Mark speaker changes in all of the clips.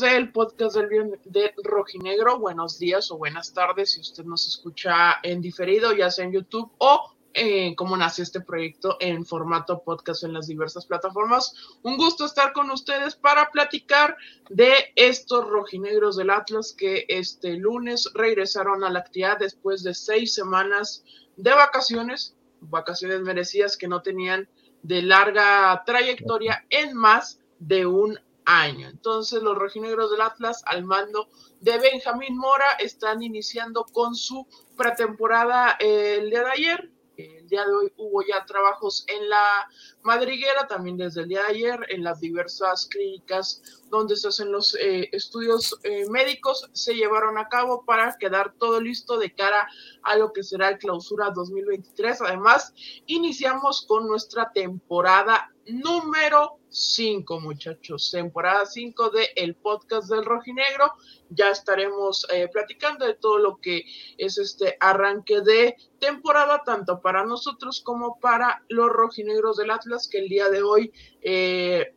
Speaker 1: Del podcast del, de Rojinegro, buenos días o buenas tardes si usted nos escucha en diferido, ya sea en YouTube o eh, cómo nació este proyecto en formato podcast en las diversas plataformas. Un gusto estar con ustedes para platicar de estos rojinegros del Atlas que este lunes regresaron a la actividad después de seis semanas de vacaciones, vacaciones merecidas que no tenían de larga trayectoria en más de un año. Entonces los rojinegros del Atlas al mando de Benjamín Mora están iniciando con su pretemporada eh, el día de ayer. El día de hoy hubo ya trabajos en la madriguera, también desde el día de ayer, en las diversas clínicas donde se hacen los eh, estudios eh, médicos, se llevaron a cabo para quedar todo listo de cara a lo que será el clausura 2023. Además, iniciamos con nuestra temporada número 5, muchachos. Temporada 5 de el podcast del Rojinegro. Ya estaremos eh, platicando de todo lo que es este arranque de temporada, tanto para nosotros como para los rojinegros del Atlas, que el día de hoy eh,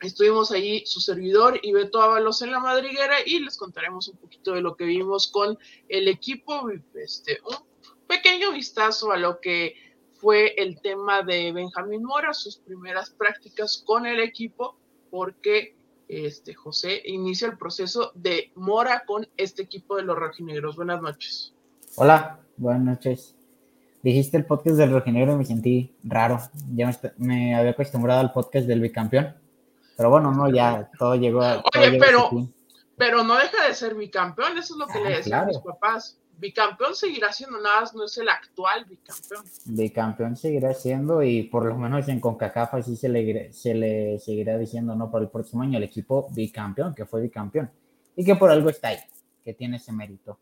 Speaker 1: estuvimos allí, su servidor y Beto Ábalos en la madriguera, y les contaremos un poquito de lo que vimos con el equipo. Este, un pequeño vistazo a lo que fue el tema de Benjamín Mora, sus primeras prácticas con el equipo, porque este, José inicia el proceso de Mora con este equipo de los rojinegros. Buenas noches.
Speaker 2: Hola, buenas noches. Dijiste el podcast del rojinegro y me sentí raro. Ya me, había acostumbrado al podcast del bicampeón. Pero bueno, no, ya todo llegó a.
Speaker 1: Oye, pero, pero no deja de ser bicampeón, eso es lo que ah, le decían mis papás bicampeón seguirá siendo nada, no es el actual bicampeón.
Speaker 2: Bicampeón seguirá siendo y por lo menos en CONCACAF así se le, se le seguirá diciendo, no, para el próximo año el equipo bicampeón, que fue bicampeón y que por algo está ahí, que tiene ese mérito.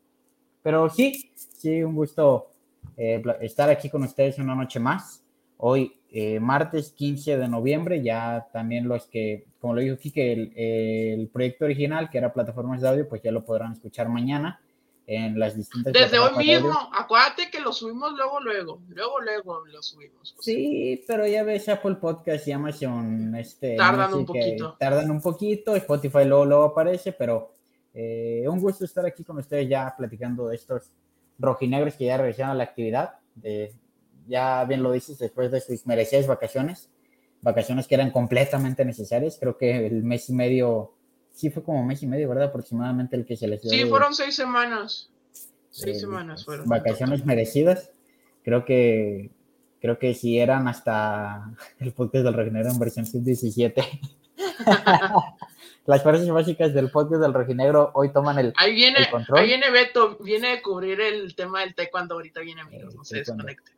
Speaker 2: Pero sí, sí, un gusto eh, estar aquí con ustedes una noche más. Hoy, eh, martes 15 de noviembre, ya también los que, como lo dijo Kike, el, el proyecto original, que era plataformas de audio, pues ya lo podrán escuchar mañana en las distintas.
Speaker 1: Desde hoy mismo, acuérdate que lo subimos luego, luego, luego, luego lo subimos.
Speaker 2: Sí, pero ya ves Apple Podcast y Amazon, este.
Speaker 1: Tardan un poquito.
Speaker 2: Tardan un poquito, Spotify luego, luego aparece, pero eh, un gusto estar aquí con ustedes ya platicando de estos rojinegros que ya regresaron a la actividad. De, ya bien lo dices, después de sus merecidas vacaciones, vacaciones que eran completamente necesarias. Creo que el mes y medio sí fue como mes y medio, ¿verdad? Aproximadamente el que se les dio.
Speaker 1: Sí, fueron seis semanas. Seis eh, semanas fueron.
Speaker 2: Vacaciones merecidas. Creo que creo que si eran hasta el podcast del Reginegro en versión sub-17. Las frases básicas del podcast del Reginegro hoy toman el,
Speaker 1: ahí viene, control. Ahí viene Beto, viene a cubrir el tema del taekwondo, ahorita viene amigos, no se desconecte.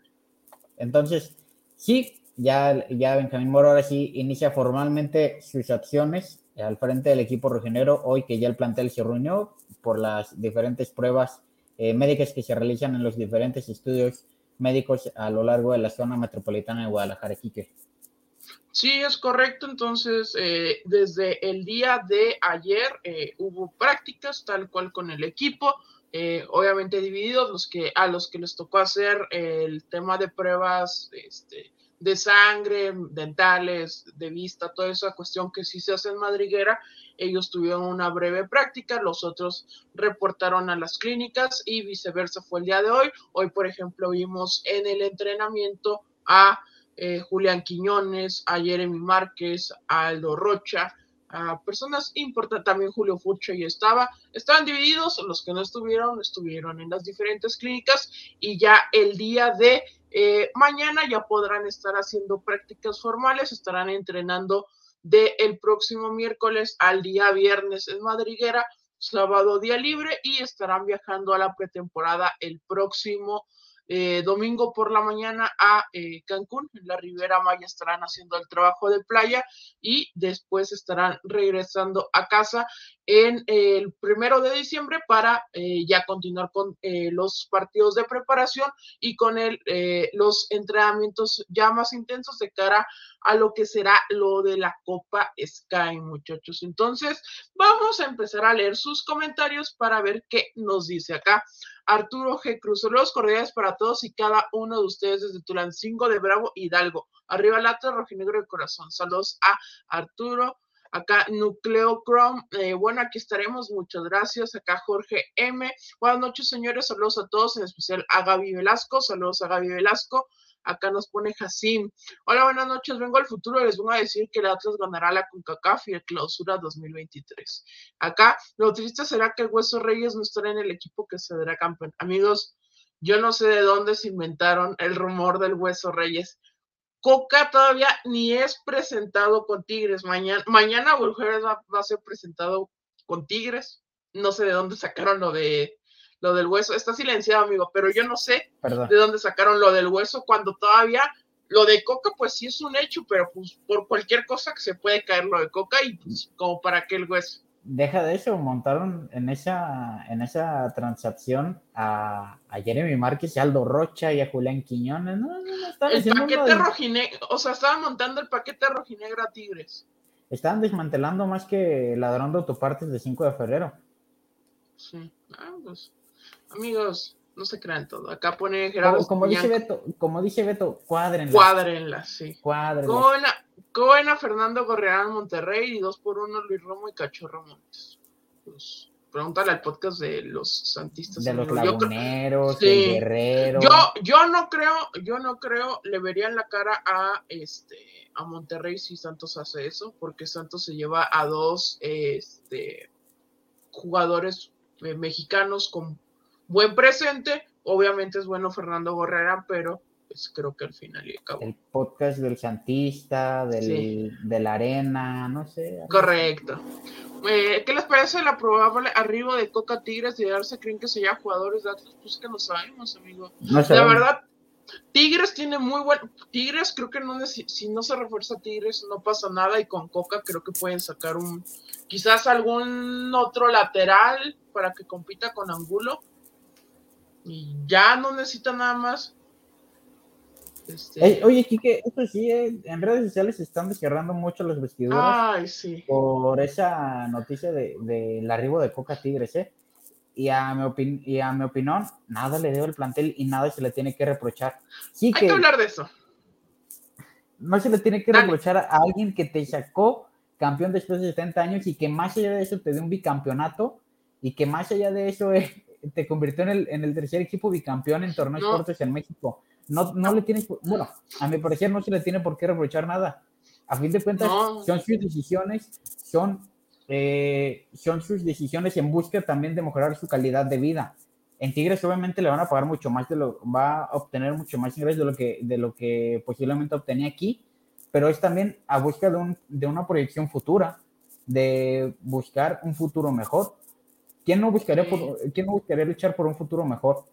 Speaker 2: Entonces, sí, ya, ya Benjamín Moro ahora sí inicia formalmente sus acciones al frente del equipo rojinegro, hoy que ya el plantel se reunió por las diferentes pruebas eh, médicas que se realizan en los diferentes estudios médicos a lo largo de la zona metropolitana de Guadalajara, Quique.
Speaker 1: Sí, es correcto. Entonces, eh, desde el día de ayer eh, hubo prácticas tal cual con el equipo, obviamente divididos, los que, a los que les tocó hacer el tema de pruebas este, de sangre, dentales, de vista, toda esa cuestión que sí se hace en madriguera, ellos tuvieron una breve práctica, los otros reportaron a las clínicas y viceversa fue el día de hoy. Hoy, por ejemplo, vimos en el entrenamiento a eh, Julián Quiñones, a Jeremy Márquez, a Aldo Rocha, personas importantes, también Julio Furcho y estaba, estaban divididos, los que no estuvieron, estuvieron en las diferentes clínicas y ya el día de eh, mañana ya podrán estar haciendo prácticas formales, estarán entrenando de el próximo miércoles al día viernes en Madriguera, sábado día libre y estarán viajando a la pretemporada el próximo eh, domingo por la mañana a eh, Cancún, en la Ribera Maya estarán haciendo el trabajo de playa y después estarán regresando a casa en el primero de diciembre para eh, ya continuar con los partidos de preparación y con el, los entrenamientos ya más intensos de cara a lo que será lo de la Copa Sky, muchachos. Entonces, vamos a empezar a leer sus comentarios para ver qué nos dice acá. Arturo G. Cruz. Saludos cordiales para todos y cada uno de ustedes desde Tulancingo de Bravo Hidalgo. Arriba Lata, rojinegro de corazón. Saludos a Arturo. Acá Nucleo Chrome, eh, bueno, aquí estaremos, muchas gracias. Acá Jorge M. Buenas noches, señores, saludos a todos, en especial a Gaby Velasco, saludos a Gaby Velasco. Acá nos pone Jacim. Hola, buenas noches. Vengo al futuro y les voy a decir que el Atlas ganará la CONCACAF y el clausura 2023. Acá, lo triste será que el Hueso Reyes no estará en el equipo que se dará campeón. Amigos, yo no sé de dónde se inventaron el rumor del Hueso Reyes. Coca todavía ni es presentado con Tigres. Mañana, mañana va a ser presentado con Tigres. No sé de dónde sacaron lo de lo del hueso. Está silenciado, amigo, pero yo no sé de dónde sacaron lo del hueso cuando todavía lo de Coca, pues sí es un hecho, pero pues por cualquier cosa que se puede caer lo de Coca y pues como para qué el hueso.
Speaker 2: Deja de eso, montaron en esa, en esa transacción a, Jeremy Márquez y Aldo Rocha y a Julián Quiñones. No,
Speaker 1: no, el paquete rojinegro, o sea, estaban montando el paquete rojinegro a Tigres.
Speaker 2: Estaban desmantelando más que ladrando autopartes de 5 de febrero.
Speaker 1: Sí, ah, pues amigos, no se crean todo. Acá pone Gerardo.
Speaker 2: Como, dice Beto, como dice Beto, cuádrenla.
Speaker 1: Cuádrenla, sí.
Speaker 2: Cuádrenla.
Speaker 1: Coena, Fernando Gorreán Monterrey y dos por uno Luis Romo y Cachorro Montes. Pues, pregúntale al podcast de los santistas.
Speaker 2: De los laguneros, sí. guerrero.
Speaker 1: Yo, yo no creo, yo no creo, le verían la cara a este a Monterrey si Santos hace eso, porque Santos se lleva a dos este jugadores eh, mexicanos con buen presente. Obviamente es bueno Fernando Gorrera, pero pues creo que al final y acabó.
Speaker 2: El podcast del Santista, del, de la Arena, no sé.
Speaker 1: Correcto. Eh, ¿Qué les parece la probable arribo de Coca Tigres y darse creen que sean jugadores de Atlas? Pues que no sabemos, amigo. La verdad, Tigres tiene muy buen. Tigres creo que no si no se refuerza Tigres no pasa nada y con Coca creo que pueden sacar un quizás algún otro lateral para que compita con Angulo y ya no necesita nada más.
Speaker 2: Este... oye, Kike, esto sí, eh, en redes sociales se están desgarrando mucho los vestidores
Speaker 1: Ay, sí.
Speaker 2: por esa noticia del de, arribo de Coca Tigres, ¿eh? Y a, mi y a mi opinión, nada le debo el plantel y nada se le tiene que reprochar. Sí
Speaker 1: Hay que, hablar de eso.
Speaker 2: No se le tiene que reprochar a alguien que te sacó campeón después de 70 años y que más allá de eso te dio un bicampeonato y que más allá de eso es, te convirtió en el, en el tercer equipo bicampeón en torneos cortos en México. No, no le tienes, bueno, a mi parecer no se le tiene por qué reprochar nada. A fin de cuentas, son sus decisiones, son, eh, son sus decisiones en busca también de mejorar su calidad de vida. En Tigres obviamente le van a pagar mucho más de lo, va a obtener mucho más ingresos de lo que, de lo que posiblemente obtenía aquí, pero es también a busca de, un, de una proyección futura, de buscar un futuro mejor. ¿Quién no, buscaría por, ¿Quién no buscaría luchar por un futuro mejor?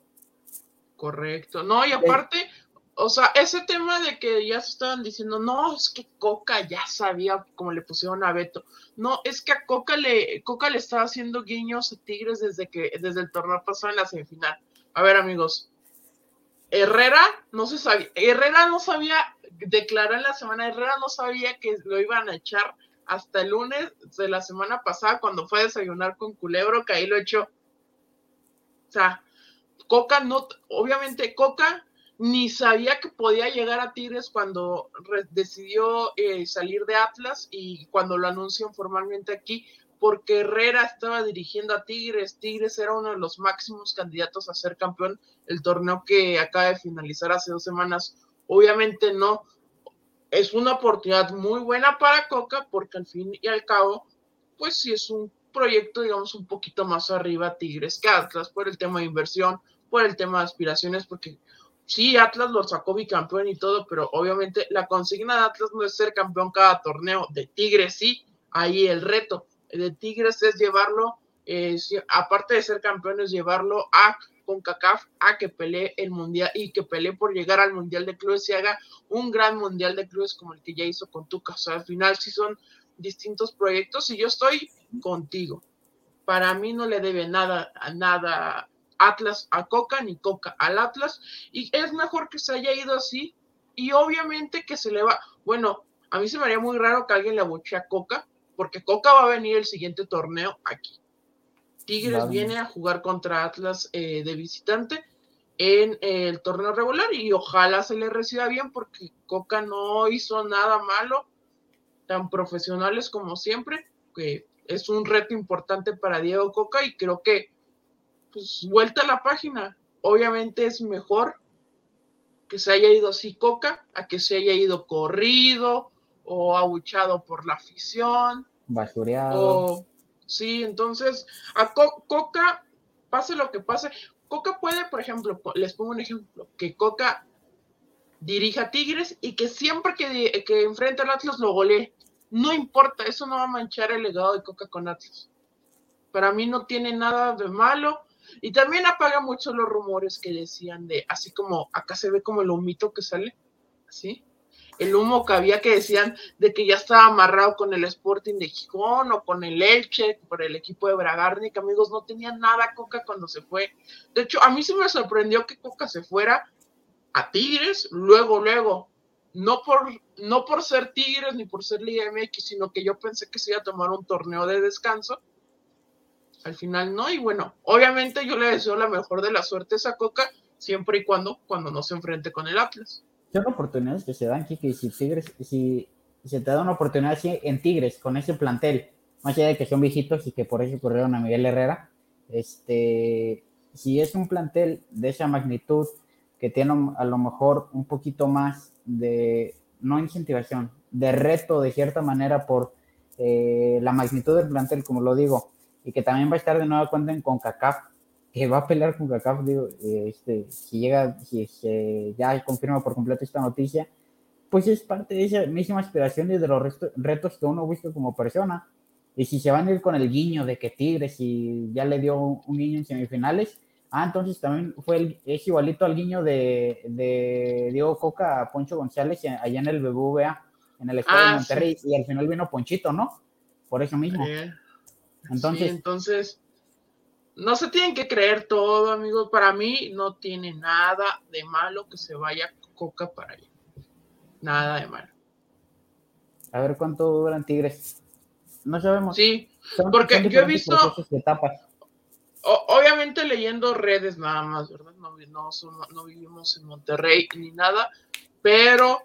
Speaker 1: Correcto. No, y aparte, o sea, ese tema de que ya se estaban diciendo, no, es que Coca ya sabía como le pusieron a Beto. No, es que a Coca le, Coca le estaba haciendo guiños a Tigres desde que, desde el torneo pasado en la semifinal. A ver, amigos. Herrera no se sabía, Herrera no sabía, declaró en la semana, Herrera no sabía que lo iban a echar hasta el lunes de la semana pasada cuando fue a desayunar con Culebro, que ahí lo echó. O sea, Coca no, obviamente Coca ni sabía que podía llegar a Tigres cuando decidió eh, salir de Atlas y cuando lo anunció formalmente aquí, porque Herrera estaba dirigiendo a Tigres. Tigres era uno de los máximos candidatos a ser campeón el torneo que acaba de finalizar hace dos semanas. Obviamente no, es una oportunidad muy buena para Coca porque al fin y al cabo, pues sí es un proyecto, digamos, un poquito más arriba Tigres que Atlas por el tema de inversión, por el tema de aspiraciones, porque sí, Atlas lo sacó bicampeón y todo, pero obviamente la consigna de Atlas no es ser campeón cada torneo, de Tigres sí, ahí el reto de Tigres es llevarlo, eh, aparte de ser campeón, es llevarlo a con CACAF a que pelee el mundial y que pelee por llegar al mundial de clubes y haga un gran mundial de clubes como el que ya hizo con Tuca. O al final sí son distintos proyectos y yo estoy contigo. Para mí no le debe nada a nada Atlas a Coca ni Coca al Atlas y es mejor que se haya ido así y obviamente que se le va, bueno, a mí se me haría muy raro que alguien le abuche a Coca porque Coca va a venir el siguiente torneo aquí. Tigres viene a jugar contra Atlas eh, de visitante en el torneo regular y ojalá se le reciba bien porque Coca no hizo nada malo. tan profesionales como siempre, que es un reto importante para Diego Coca y creo que, pues, vuelta a la página. Obviamente es mejor que se haya ido así Coca a que se haya ido corrido o abuchado por la afición.
Speaker 2: Basureado.
Speaker 1: Sí, entonces a Coca, pase lo que pase, Coca puede, por ejemplo, les pongo un ejemplo, que Coca dirija a Tigres y que siempre que, que enfrenta al Atlas lo golee. No importa, eso no va a manchar el legado de Coca con Atlas. Para mí no tiene nada de malo. Y también apaga mucho los rumores que decían de, así como acá se ve como el humito que sale, así. El humo que había que decían de que ya estaba amarrado con el Sporting de Gijón o con el Elche, por el equipo de Bragarnik, amigos, no tenía nada Coca cuando se fue. De hecho, a mí se me sorprendió que Coca se fuera a Tigres, luego, luego, no por, no por ser Tigres ni por ser Liga MX, sino que yo pensé que se iba a tomar un torneo de descanso. Al final no, y bueno, obviamente yo le deseo la mejor de la suerte a Coca, siempre y cuando, cuando no se enfrente con el Atlas.
Speaker 2: Son oportunidades que se dan, Kiki, si Tigres, si, se te da una oportunidad así en Tigres, con ese plantel, más allá de que son viejitos y que por eso corrieron a Miguel Herrera, este, si es un plantel de esa magnitud, que tiene a lo mejor un poquito más de, no incentivación, de reto de cierta manera por eh, la magnitud del plantel, como lo digo, y que también va a estar de nueva cuenta en CONCACAF, que va a pelear con CONCACAF, digo, eh, este, si llega, si se ya confirma por completo esta noticia, pues es parte de esa misma aspiración y de los retos que uno busca como persona. Y si se van a ir con el guiño de que Tigres y ya le dio un guiño en semifinales, Ah, entonces también fue el, es igualito al guiño de, de Diego Coca a Poncho González allá en el BBVA, en el estado de ah, Monterrey, y al final vino Ponchito, ¿no? Por eso mismo.
Speaker 1: entonces, entonces, no se tienen que creer todo, amigos. Para mí no tiene nada de malo que se vaya Coca para allá. Nada de malo.
Speaker 2: A ver cuánto duran Tigres. No sabemos.
Speaker 1: Sí, porque yo he visto. Etapas obviamente leyendo redes nada más, ¿verdad? No, no, vivimos en Monterrey ni nada, pero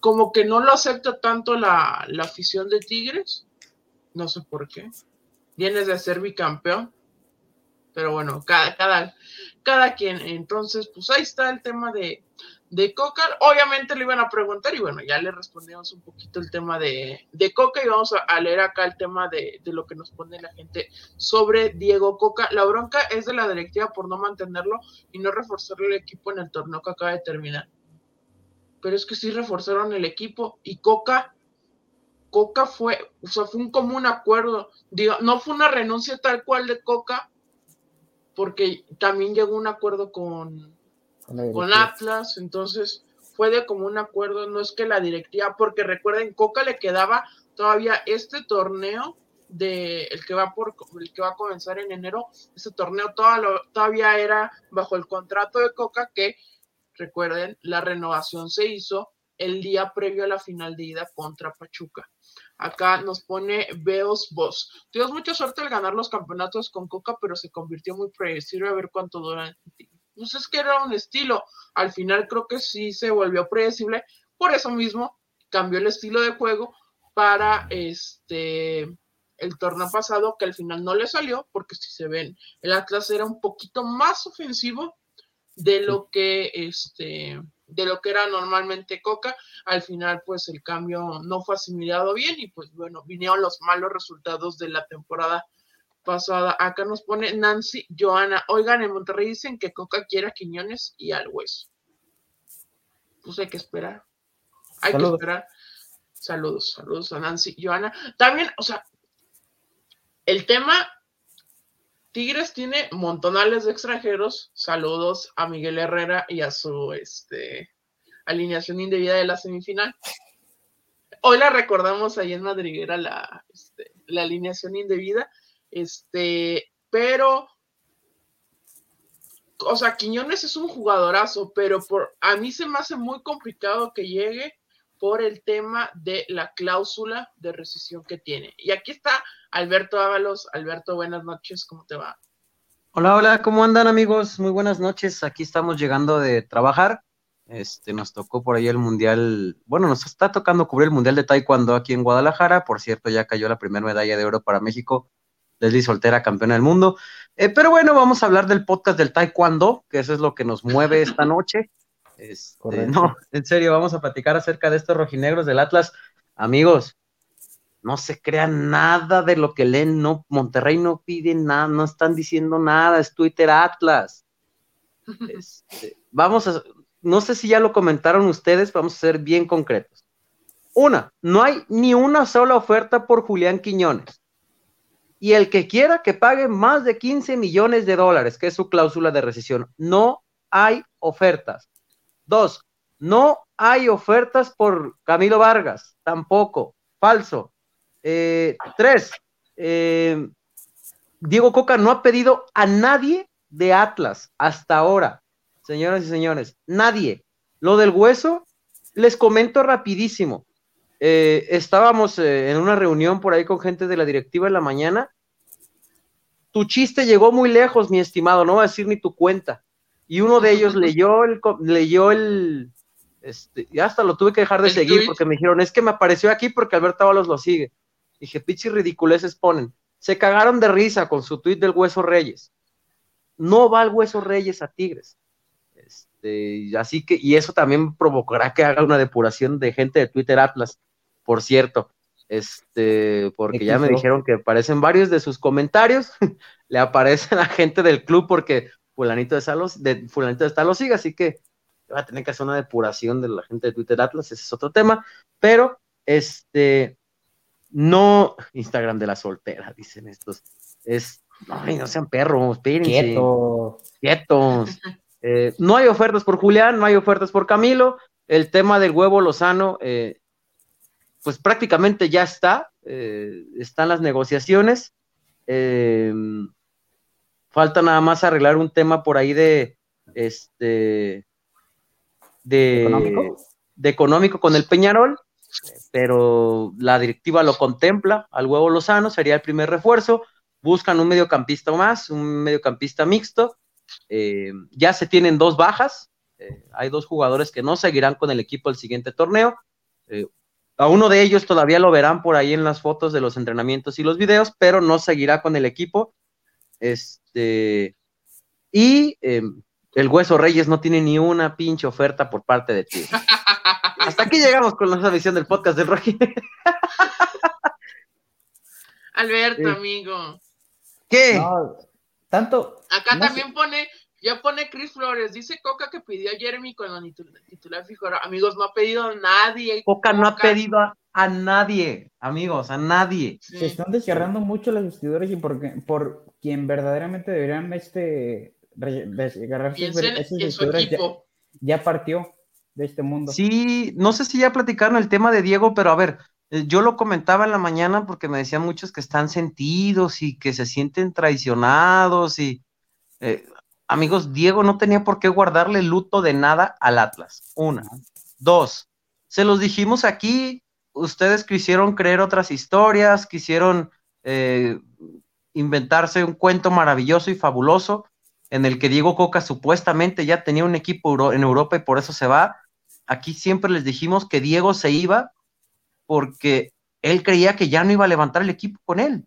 Speaker 1: como que no lo acepta tanto la, afición de Tigres, no sé por qué. Vienes de ser bicampeón, pero bueno, cada, cada, cada quien. Entonces, pues ahí está el tema de, de Coca. Obviamente le iban a preguntar y bueno, ya le respondimos un poquito el tema de, de Coca y vamos a, leer acá el tema de, de, lo que nos pone la gente sobre Diego Coca. La bronca es de la directiva por no mantenerlo y no reforzar el equipo en el torneo que acaba de terminar. Pero es que sí reforzaron el equipo y Coca, Coca fue, o sea, fue un común acuerdo. Digo, no fue una renuncia tal cual de Coca, porque también llegó un acuerdo con con Atlas, entonces fue de como un acuerdo, no es que la directiva, porque recuerden, Coca le quedaba todavía este torneo de el que va por el que va a comenzar en enero, ese torneo todavía era bajo el contrato de Coca que recuerden, la renovación se hizo el día previo a la final de ida contra Pachuca. Acá nos pone Beos Boss. Tuvimos mucha suerte al ganar los campeonatos con Coca, pero se convirtió muy predecible a ver cuánto dura pues es que era un estilo. Al final creo que sí se volvió predecible. Por eso mismo cambió el estilo de juego para este el torneo pasado que al final no le salió porque si se ven el Atlas era un poquito más ofensivo de lo que este de lo que era normalmente Coca al final pues el cambio no fue asimilado bien y pues bueno vinieron los malos resultados de la temporada pasada. Acá nos pone Nancy Joana. Oigan, en Monterrey dicen que Coca quiere a Quiñones y al hueso. Pues hay que esperar. Hay que esperar. Saludos, saludos a Nancy Joana. También, o sea, el tema Tigres tiene montonales de extranjeros. Saludos a Miguel Herrera y a su este, alineación indebida de la semifinal. Hoy la recordamos ahí en Madriguera, la, este, la alineación indebida. Este, pero, o sea, Quiñones es un jugadorazo, pero por, a mí se me hace muy complicado que llegue por el tema de la cláusula de rescisión que tiene. Y aquí está Alberto Ábalos. Alberto, buenas noches, ¿cómo te va?
Speaker 3: Hola, hola, ¿cómo andan amigos? Muy buenas noches. Aquí estamos llegando de trabajar Este, nos tocó por ahí el mundial, bueno, nos está tocando cubrir el mundial de taekwondo aquí en Guadalajara. Por cierto, ya cayó la primera medalla de oro para México. Leslie Soltera, campeona del mundo. Eh, pero bueno, vamos a hablar del podcast del taekwondo, que eso es lo que nos mueve esta noche. Este, no, en serio, vamos a platicar acerca de estos rojinegros del Atlas. Amigos, no se crean nada de lo que leen, no, Monterrey no pide nada, no están diciendo nada, es Twitter Atlas. Este, vamos a, no sé si ya lo comentaron ustedes, vamos a ser bien concretos. Una, no hay ni una sola oferta por Julián Quiñones. Y el que quiera que pague más de 15 millones de dólares, que es su cláusula de rescisión, no hay ofertas. Dos, no hay ofertas por Camilo Vargas, tampoco, falso. Eh, tres, eh, Diego Coca no ha pedido a nadie de Atlas hasta ahora señoras y señores, nadie. Lo del hueso, les comento rapidísimo. Eh, estábamos en una reunión por ahí con gente de la directiva en la mañana. Tu chiste llegó muy lejos, mi estimado, no va a decir ni tu cuenta. Y uno de ellos leyó el, leyó el, este, y hasta lo tuve que dejar de seguir porque me dijeron, es que me apareció aquí porque Alberto Ábalos lo sigue. Dije, pichi ridiculeces ponen. Se cagaron de risa con su tuit del Hueso Reyes. No va el Hueso Reyes a Tigres. Este, así que, y eso también provocará que haga una depuración de gente de Twitter Atlas, por cierto. Este, porque ya me dijeron que aparecen varios de sus comentarios, le aparecen a gente del club porque fulanito de Salos, de fulanito de lo sigue, así que va a tener que hacer una depuración de la gente de Twitter Atlas, ese es otro tema, pero este no Instagram de la soltera, dicen estos. Es, no sean perros, espérense. Quietos. Quietos. Eh, no hay ofertas por Julián, no hay ofertas por Camilo. El tema del huevo Lozano, eh, pues prácticamente ya está. Eh, están las negociaciones. Falta nada más arreglar un tema por ahí de este de ¿Económico? de económico con el Peñarol, pero la directiva lo contempla al huevo Lozano, sería el primer refuerzo. Buscan un mediocampista más, un mediocampista mixto eh, ya se tienen dos bajas, eh, hay dos jugadores que no seguirán con el equipo el siguiente torneo. Eh, a uno de ellos todavía lo verán por ahí en las fotos de los entrenamientos y los videos, pero no seguirá con el equipo. Este, y el Hueso Reyes no tiene ni una pinche oferta por parte de ti. Hasta aquí llegamos con la visión del podcast del Rocky.
Speaker 1: Alberto, amigo.
Speaker 3: ¿Qué?
Speaker 2: Tanto.
Speaker 1: Acá también pone, ya pone Chris Flores, dice Coca que pidió a Jeremy cuando titular fijo. Amigos, no ha pedido a nadie.
Speaker 3: Coca, no ha pedido a, nadie, amigos, a nadie.
Speaker 2: Se están desgarrando mucho los vestidores y por, por quien verdaderamente deberían este desgarrarse equipo. Ya, ya partió de este mundo.
Speaker 3: Sí, no sé si ya platicaron el tema de Diego, pero a ver, eh, yo lo comentaba en la mañana porque me decían muchos que están sentidos y que se sienten traicionados y eh, amigos, Diego no tenía por qué guardarle luto de nada al Atlas. Una. Dos, se los dijimos aquí, ustedes quisieron creer otras historias, quisieron eh, inventarse un cuento maravilloso y fabuloso en el que Diego Coca supuestamente ya tenía un equipo en Europa y por eso se va. Aquí siempre les dijimos que Diego se iba porque él creía que ya no iba a levantar el equipo con él.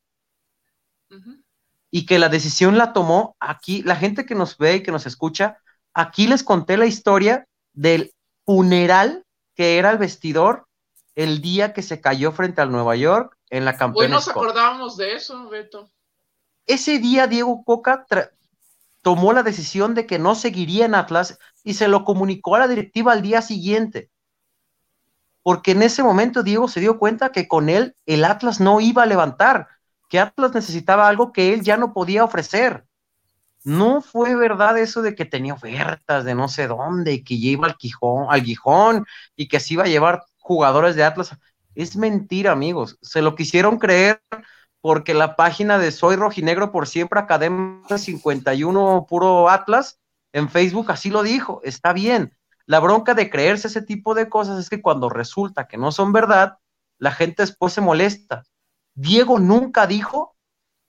Speaker 3: Y que la decisión la tomó aquí, la gente que nos ve y que nos escucha, aquí les conté la historia del funeral que era el vestidor el día que se cayó frente al Nueva York en la campaña.
Speaker 1: Hoy nos acordábamos de eso, Beto.
Speaker 3: Ese día Diego Coca tomó la decisión de que no seguiría en Atlas y se lo comunicó a la directiva al día siguiente porque en ese momento Diego se dio cuenta que con él el Atlas no iba a levantar, que Atlas necesitaba algo que él ya no podía ofrecer. No fue verdad eso de que tenía ofertas de no sé dónde y que iba al Gijón, al Gijón y que se iba a llevar jugadores de Atlas. Es mentira, amigos. Se lo quisieron creer porque la página de Soy Rojinegro por siempre Academia 51 Puro Atlas en Facebook así lo dijo. Está bien la bronca de creerse ese tipo de cosas es que cuando resulta que no son verdad, la gente después se molesta. Diego nunca dijo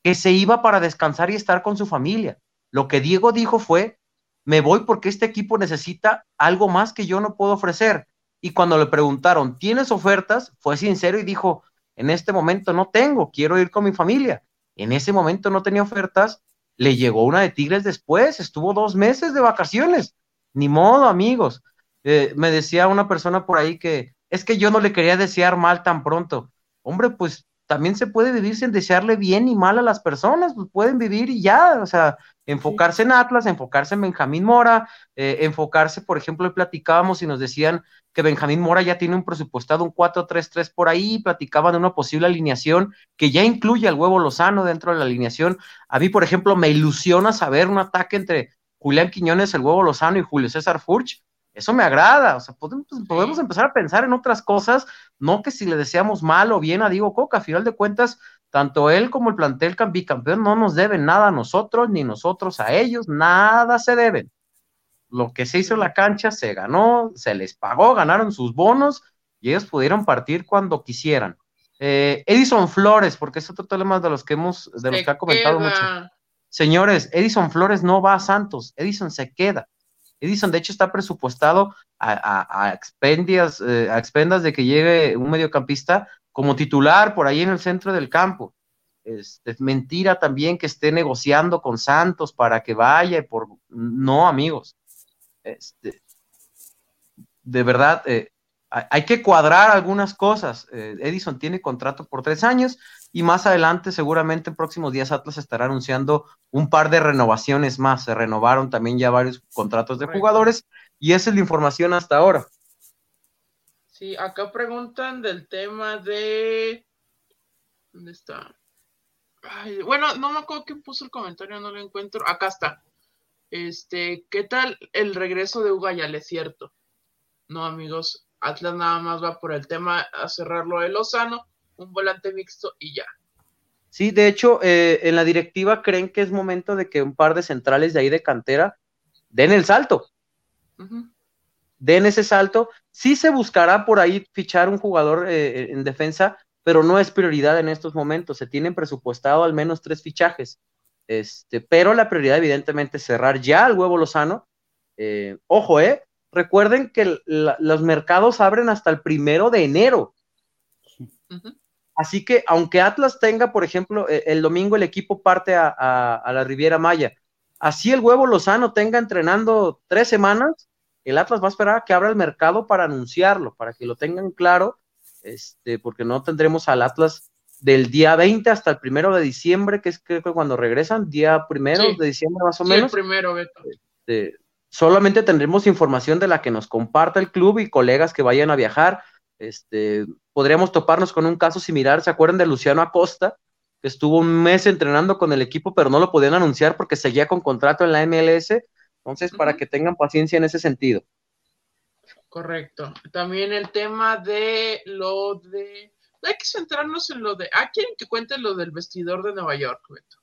Speaker 3: que se iba para descansar y estar con su familia. Lo que Diego dijo fue me voy porque este equipo necesita algo más que yo no puedo ofrecer. Y cuando le preguntaron, ¿tienes ofertas? Fue sincero y dijo, en este momento no tengo, quiero ir con mi familia. En ese momento no tenía ofertas, le llegó una de Tigres después, estuvo dos meses de vacaciones. Ni modo, amigos. Eh, me decía una persona por ahí que es que yo no le quería desear mal tan pronto. Hombre, pues también se puede vivir sin desearle bien y mal a las personas, pues pueden vivir y ya, o sea, enfocarse en Atlas, enfocarse en Benjamín Mora, eh, enfocarse, por ejemplo, platicábamos y nos decían que Benjamín Mora ya tiene un presupuestado, un 4-3-3 por ahí, platicaban de una posible alineación que ya incluye al huevo Lozano dentro de la alineación. A mí, por ejemplo, me ilusiona saber un ataque entre Julián Quiñones, el huevo Lozano y Julio César Furch, eso me agrada, o sea, podemos, podemos, empezar a pensar en otras cosas, no que si le deseamos mal o bien a Diego Coca, a final de cuentas, tanto él como el plantel bicampeón no nos deben nada a nosotros, ni nosotros a ellos, nada se deben. Lo que se hizo en la cancha se ganó, se les pagó, ganaron sus bonos y ellos pudieron partir cuando quisieran. Eh, Edison Flores, porque es otro tema de los que hemos, de los que ha comentado mucho. Señores, Edison Flores no va a Santos, Edison se queda. Edison, de hecho, está presupuestado a, expendias, eh, expendas de que llegue un mediocampista como titular por ahí en el centro del campo. Es, mentira también que esté negociando con Santos para que vaya por no amigos este, de verdad eh, hay que cuadrar algunas cosas eh, Edison tiene contrato por tres años y más adelante, seguramente en próximos días, Atlas estará anunciando un par de renovaciones más. Se renovaron también ya varios contratos de jugadores y esa es la información hasta ahora.
Speaker 1: Sí, acá preguntan del tema de. ¿Dónde está? bueno, no me acuerdo quién puso el comentario, no lo encuentro. Acá está. Este, ¿qué tal el regreso de Ugayal? Es cierto. No, amigos, Atlas nada más va por el tema a cerrarlo de Lozano un volante mixto y ya.
Speaker 3: Sí, de hecho, eh, en la directiva creen que es momento de que un par de centrales de ahí de cantera den el salto. Den ese salto. Sí se buscará por ahí fichar un jugador eh, en defensa, pero no es prioridad en estos momentos. Se tienen presupuestado al menos tres fichajes. Este, pero la prioridad, evidentemente, es cerrar ya al huevo Lozano. Eh, ojo, eh. Recuerden que los mercados abren hasta el primero de enero. Así que aunque Atlas tenga, por ejemplo, e, el domingo el equipo parte a, la Riviera Maya, así el huevo Lozano tenga entrenando tres semanas, el Atlas va a esperar a que abra el mercado para anunciarlo, para que lo tengan claro, este, porque no tendremos al Atlas del día 20 hasta el primero de diciembre, que es creo que cuando regresan, día primero de diciembre más o menos.
Speaker 1: primero, Beto.
Speaker 3: Este, solamente tendremos información de la que nos comparta el club y colegas que vayan a viajar. Este, podríamos toparnos con un caso similar. ¿Se acuerdan de Luciano Acosta? Que estuvo un mes entrenando con el equipo, pero no lo podían anunciar porque seguía con contrato en la MLS. Entonces, para que tengan paciencia en ese sentido.
Speaker 1: Correcto. También el tema de lo de. Hay que centrarnos en lo de. ¿A quién que cuente lo del vestidor de Nueva York, Beto?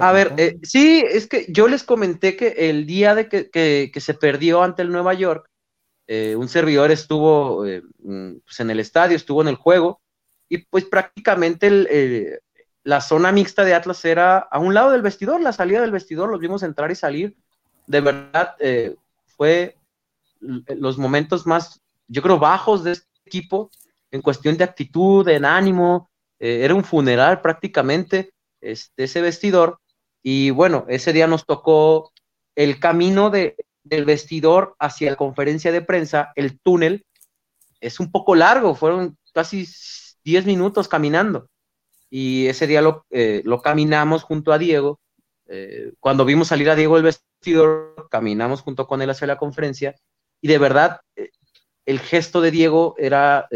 Speaker 3: a ver, eh, sí, es que yo les comenté que el día de que, se perdió ante el Nueva York, eh, un servidor estuvo eh, mm, pues, en el estadio, estuvo en el juego, y pues prácticamente eh, la zona mixta de Atlas era a un lado del vestidor, la salida del vestidor, los vimos entrar y salir. De verdad, fue los momentos más, yo creo, bajos de este equipo en cuestión de actitud, en ánimo. era un funeral prácticamente este, ese vestidor. Y bueno, ese día nos tocó el camino de, del vestidor hacia la conferencia de prensa, el túnel es un poco largo, fueron casi 10 minutos caminando. Y ese día lo, eh, lo caminamos junto a Diego. Eh, cuando vimos salir a Diego del vestidor, caminamos junto con él hacia la conferencia. Y de verdad, eh, el gesto de Diego era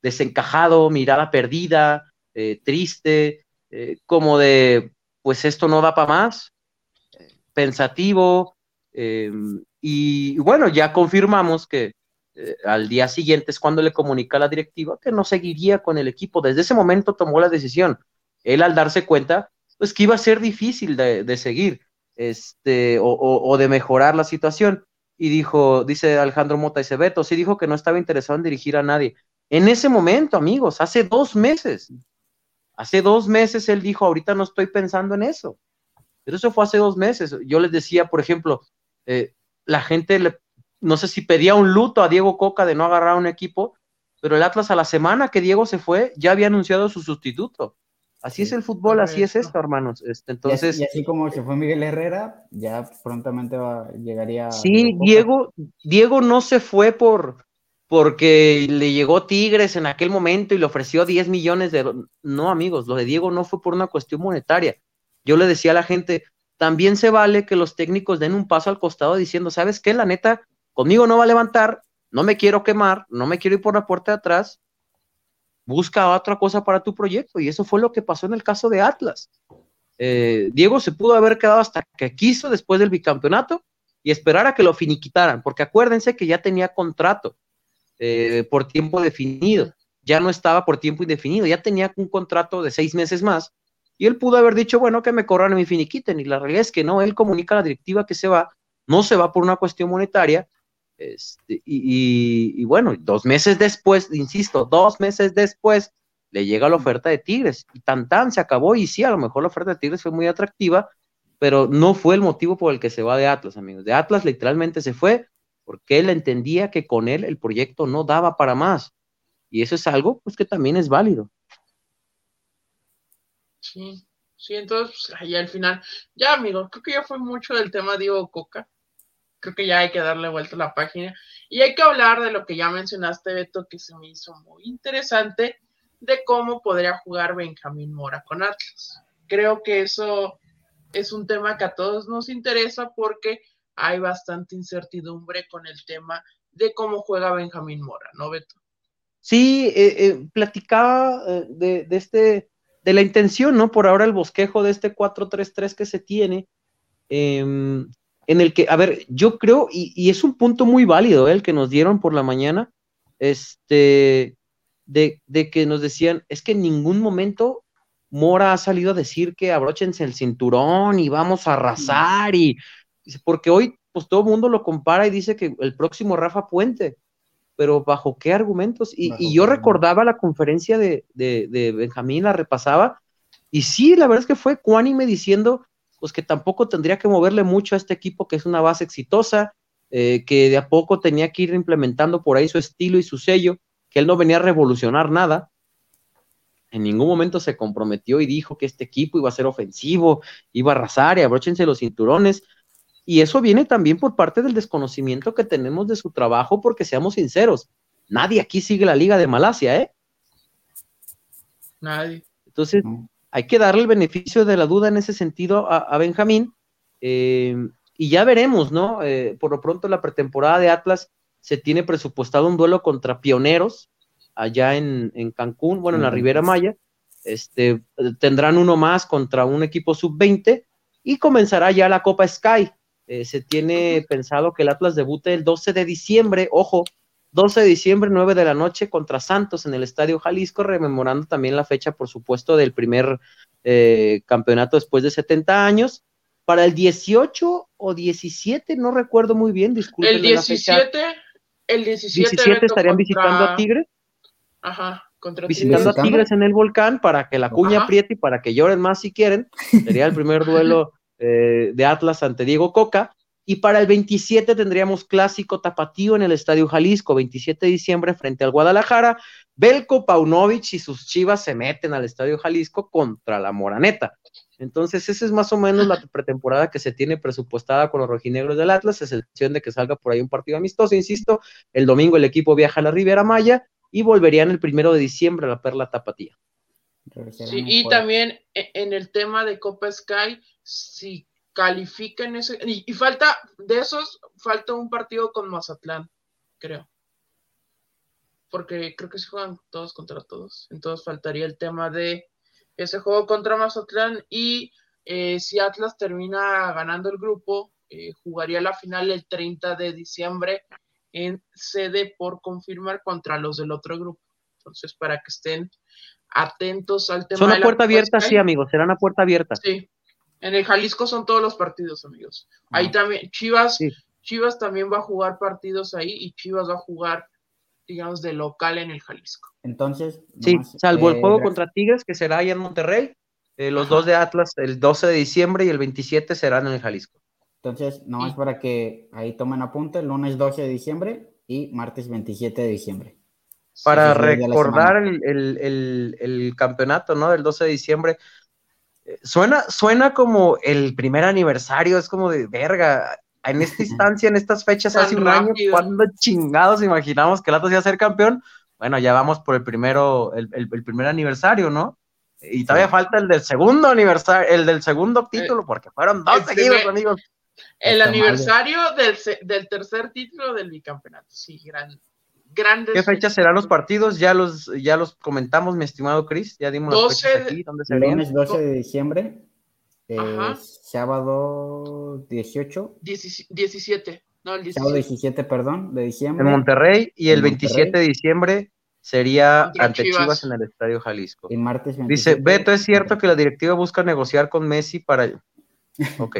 Speaker 3: desencajado, mirada perdida, triste, como de, pues esto no da para más, pensativo, Em, y bueno, ya confirmamos que eh, al día siguiente es cuando le comunica a la directiva que no seguiría con el equipo. Desde ese momento tomó la decisión. Él al darse cuenta, pues que iba a ser difícil de, seguir este, o, de mejorar la situación. Y dijo, dice Alejandro Mota y Beto, sí dijo que no estaba interesado en dirigir a nadie. En ese momento, amigos, hace dos meses, hace dos meses él dijo, ahorita no estoy pensando en eso. Pero eso fue hace dos meses. Yo les decía, por ejemplo, eh, la gente, le, no sé si pedía un luto a Diego Coca de no agarrar un equipo, pero el Atlas a la semana que Diego se fue ya había anunciado su sustituto. Así es el fútbol, así es esto, hermanos. Este, entonces,
Speaker 2: y así, como se fue Miguel Herrera, ya prontamente va, llegaría.
Speaker 3: Sí, Diego, Diego no se fue por porque le llegó Tigres en aquel momento y le ofreció 10 millones de no amigos, lo de Diego no fue por una cuestión monetaria. Yo le decía a la gente, también se vale que los técnicos den un paso al costado diciendo, ¿sabes qué? La neta, conmigo no va a levantar, no me quiero quemar, no me quiero ir por la puerta de atrás, busca otra cosa para tu proyecto. Y eso fue lo que pasó en el caso de Atlas. Eh, Diego se pudo haber quedado hasta que quiso después del bicampeonato y esperar a que lo finiquitaran, porque acuérdense que ya tenía contrato eh, por tiempo definido, ya no estaba por tiempo indefinido, ya tenía un contrato de seis meses más y él pudo haber dicho, bueno, que me corran y me finiquiten, y la realidad es que no, él comunica a la directiva que se va, no se va por una cuestión monetaria, este, y, bueno, dos meses después, insisto, dos meses después, le llega la oferta de Tigres y tan tan se acabó y sí, a lo mejor la oferta de Tigres fue muy atractiva, pero no fue el motivo por el que se va de Atlas, amigos. De Atlas literalmente se fue porque él entendía que con él el proyecto no daba para más. Y eso es algo pues que también es válido.
Speaker 1: Sí, sí, entonces pues, ahí al final, ya amigos, creo que ya fue mucho del tema Diego Coca creo que ya hay que darle vuelta a la página y hay que hablar de lo que ya mencionaste, Beto, que se me hizo muy interesante, de cómo podría jugar Benjamín Mora con Atlas. Creo que eso es un tema que a todos nos interesa porque hay bastante incertidumbre con el tema de cómo juega Benjamín Mora, ¿no, Beto?
Speaker 3: Sí, eh, eh, platicaba eh, de, de, este, de la intención, ¿no? Por ahora el bosquejo de este 4-3-3 que se tiene. Eh, en el que, a ver, yo creo, y, es un punto muy válido ¿eh? el que nos dieron por la mañana, este, de, de, que nos decían, es que en ningún momento Mora ha salido a decir que abróchense el cinturón y vamos a arrasar, y porque hoy, pues todo el mundo lo compara y dice que el próximo Rafa Puente, pero ¿bajo qué argumentos? Y, yo recordaba la conferencia de, de, de Benjamín, la repasaba, y sí, la verdad es que fue cuánime diciendo pues que tampoco tendría que moverle mucho a este equipo que es una base exitosa, eh, que de a poco tenía que ir implementando por ahí su estilo y su sello, que él no venía a revolucionar nada. En ningún momento se comprometió y dijo que este equipo iba a ser ofensivo, iba a arrasar y abróchense los cinturones. Y eso viene también por parte del desconocimiento que tenemos de su trabajo, porque seamos sinceros, nadie aquí sigue la Liga de Malasia, ¿eh?
Speaker 1: Nadie.
Speaker 3: Entonces, hay que darle el beneficio de la duda en ese sentido a, Benjamín. Eh, y ya veremos, ¿no? Eh, por lo pronto, la pretemporada de Atlas se tiene presupuestado un duelo contra Pioneros allá en, Cancún, bueno, en la Ribera Maya. Este, tendrán uno más contra un equipo sub-20 y comenzará ya la Copa Sky. Eh, se tiene pensado que el Atlas debute el 12 de diciembre, ojo, 12 de diciembre, 9 de la noche contra Santos en el Estadio Jalisco, rememorando también la fecha, por supuesto, del primer eh, campeonato después de 70 años. Para el 18 o 17, no recuerdo muy bien, disculpen.
Speaker 1: El 17, el 17,
Speaker 3: 17 estarían visitando a Tigres.
Speaker 1: Ajá, contra
Speaker 3: Visitando a Tigres en el volcán para que la cuña apriete y para que lloren más si quieren. Sería el primer duelo eh, de Atlas ante Diego Coca. Y para el 27 tendríamos clásico tapatío en el Estadio Jalisco, 27 de diciembre frente al Guadalajara. Belko Paunovic y sus chivas se meten al Estadio Jalisco contra la Moraneta. Entonces, esa es más o menos la pretemporada que se tiene presupuestada con los rojinegros del Atlas, a excepción de que salga por ahí un partido amistoso, insisto. El domingo el equipo viaja a la Riviera Maya y volverían el primero de diciembre a la Perla Tapatía.
Speaker 1: Sí, y también e, en el tema de Copa Sky, si califiquen ese. Y, falta, de esos, falta un partido con Mazatlán, creo. Porque creo que se juegan todos contra todos. Entonces faltaría el tema de ese juego contra Mazatlán. Y eh, si Atlas termina ganando el grupo, eh, jugaría la final el 30 de diciembre en sede por confirmar contra los del otro grupo. Entonces, para que estén atentos al tema.
Speaker 3: Son a puerta abierta, sí, amigos, serán a puerta abierta.
Speaker 1: Sí, en el Jalisco son todos los partidos, amigos. Ahí ah. también, Chivas, Chivas también va a jugar partidos ahí y Chivas va a jugar, digamos, de local en el Jalisco.
Speaker 2: Entonces,
Speaker 3: sí, salvo el eh, juego contra Tigres, que será ahí en Monterrey, Eh, los
Speaker 1: Ajá.
Speaker 3: dos de Atlas, el 12 de diciembre y el 27 serán en el Jalisco.
Speaker 2: Entonces, nomás
Speaker 1: Y-
Speaker 2: para que ahí tomen apunte, lunes 12 de diciembre y martes 27 de diciembre.
Speaker 3: Para recordar el, el- el- el campeonato, ¿no? Del 12 de diciembre. Eh, Suena, suena como el primer aniversario, es como de verga. En esta instancia, en estas fechas, hace un año. ¿cuándo chingados imaginamos que el Atlas iba a ser campeón? Bueno, ya vamos por el primero, el, el- el primer aniversario, ¿no? Y todavía
Speaker 2: Sí.
Speaker 3: falta el del segundo aniversario, el del segundo título, porque fueron dos seguidos, amigos.
Speaker 1: El
Speaker 2: mal.
Speaker 1: aniversario del, del tercer título del bicampeonato. Sí, gran, grandes.
Speaker 3: ¿Qué fechas serán los partidos? Ya los, ya los comentamos, mi estimado Chris. Ya dimos las
Speaker 1: 12
Speaker 3: fechas
Speaker 1: de-
Speaker 3: aquí, ¿dónde serían?
Speaker 2: Lunes 12 de diciembre, eh, sábado 18,
Speaker 1: 17. No, el
Speaker 2: sábado
Speaker 1: 17.
Speaker 2: 17, perdón, de
Speaker 3: En
Speaker 2: diciembre.
Speaker 3: Monterrey y el
Speaker 2: En
Speaker 3: 27
Speaker 2: Monterrey.
Speaker 3: de diciembre sería ante Chivas.
Speaker 1: Chivas.
Speaker 3: en el Estadio Jalisco.
Speaker 2: Y martes 27.
Speaker 3: Dice, Beto, ¿es cierto que la directiva busca negociar con Messi para... Ok.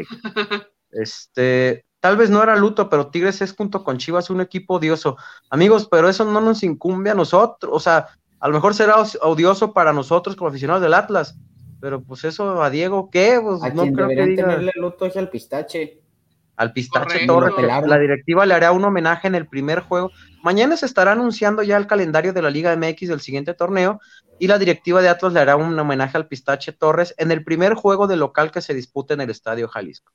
Speaker 3: Este, tal vez no era luto, pero Tigres es junto con Chivas un equipo odioso. Amigos, pero eso no nos incumbe a nosotros. O sea, a lo mejor será os- odioso para nosotros como aficionados del Atlas, pero pues eso a Diego, ¿qué? Pues
Speaker 2: A
Speaker 3: no
Speaker 2: quien
Speaker 3: creo que diga...
Speaker 2: tenerle luto es al pistache.
Speaker 3: Al Pistache. Torres, la directiva le hará un homenaje en el primer juego. Mañana se estará anunciando ya el calendario de la Liga MX del siguiente torneo y la directiva de Atlas le hará un homenaje al Pistache Torres en el primer juego de local que se dispute en el Estadio Jalisco.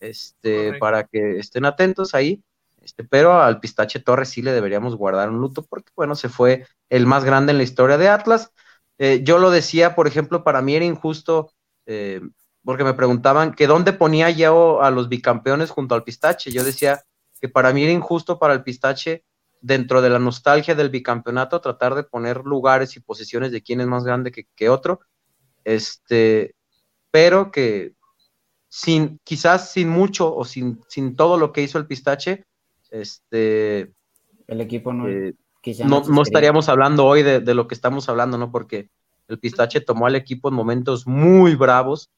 Speaker 3: Este,
Speaker 1: Correcto.
Speaker 3: para que estén atentos ahí. Este, pero al Pistache Torres sí le deberíamos guardar un luto porque, bueno, se fue el más grande en la historia de Atlas. Eh, yo lo decía, por ejemplo, para mí era injusto eh, porque me preguntaban que dónde ponía yo a los bicampeones junto al pistache. Yo decía que para mí era injusto para el pistache, dentro de la nostalgia del bicampeonato, tratar de poner lugares y posiciones de quién es más grande que, que otro. Este, pero que sin, quizás sin mucho o sin, sin todo lo que hizo el pistache, este,
Speaker 2: El equipo no,
Speaker 3: eh, no, estaríamos hablando hoy de, de lo que estamos hablando, ¿no? Porque el Pistache tomó al equipo en momentos muy bravos,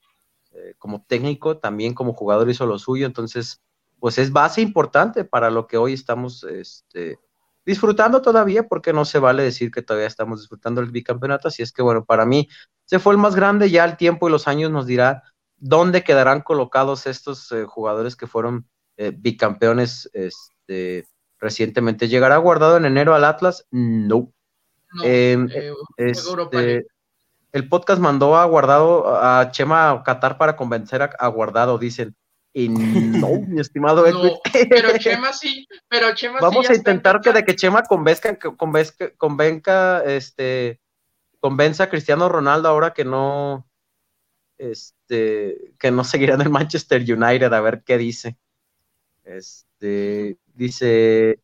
Speaker 3: eh, como técnico, también como jugador hizo lo suyo, entonces, pues es base importante para lo que hoy estamos este, disfrutando todavía, porque no se vale decir que todavía estamos disfrutando el bicampeonato, así es que, bueno, para mí se fue el más grande, ya el tiempo y los años nos dirá dónde quedarán colocados estos eh, jugadores que fueron eh, bicampeones este, recientemente. ¿Llegará guardado en enero al Atlas? No.
Speaker 1: No,
Speaker 3: Eh,
Speaker 1: eh,
Speaker 3: Este, el podcast mandó a Guardado, a Chema Qatar para convencer a, a Guardado, dicen. Y no, mi estimado
Speaker 1: no, pero Chema sí, pero Chema
Speaker 3: Vamos a intentar que de que Chema convenzca, convenzca, convenca, este, convenza a Cristiano Ronaldo ahora que no, este, que no seguirá en el Manchester United, a ver qué dice. Este, dice,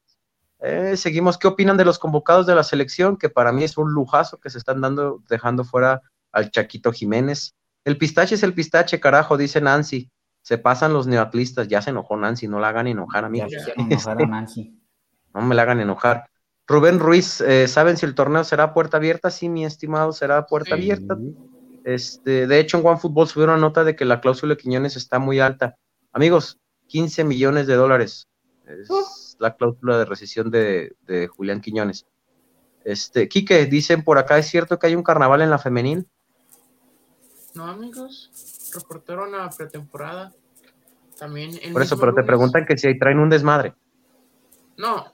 Speaker 3: eh, seguimos, ¿qué opinan de los convocados de la selección? Que para mí es un lujazo que se están dando, dejando fuera al Chaquito Jiménez. El pistache es el pistache, carajo, dice Nancy. Se pasan los neoatlistas, ya se enojó Nancy, no la hagan enojar,
Speaker 2: Ya a Nancy.
Speaker 3: No me la hagan enojar. Rubén Ruiz, eh, ¿saben si el torneo será puerta abierta? Sí, mi estimado, será puerta
Speaker 1: Sí.
Speaker 3: abierta. Este, de hecho, en OneFootball subieron una nota de que la cláusula de Quiñones está muy alta. Amigos, 15 millones de dólares es
Speaker 1: Uh.
Speaker 3: la cláusula de rescisión de, de Julián Quiñones. Este, Quique, dicen por acá, ¿es cierto que hay un carnaval en la femenil?
Speaker 1: No, amigos, reportaron a pretemporada. También el
Speaker 3: Por eso, pero te preguntan que si ahí traen un desmadre.
Speaker 1: No,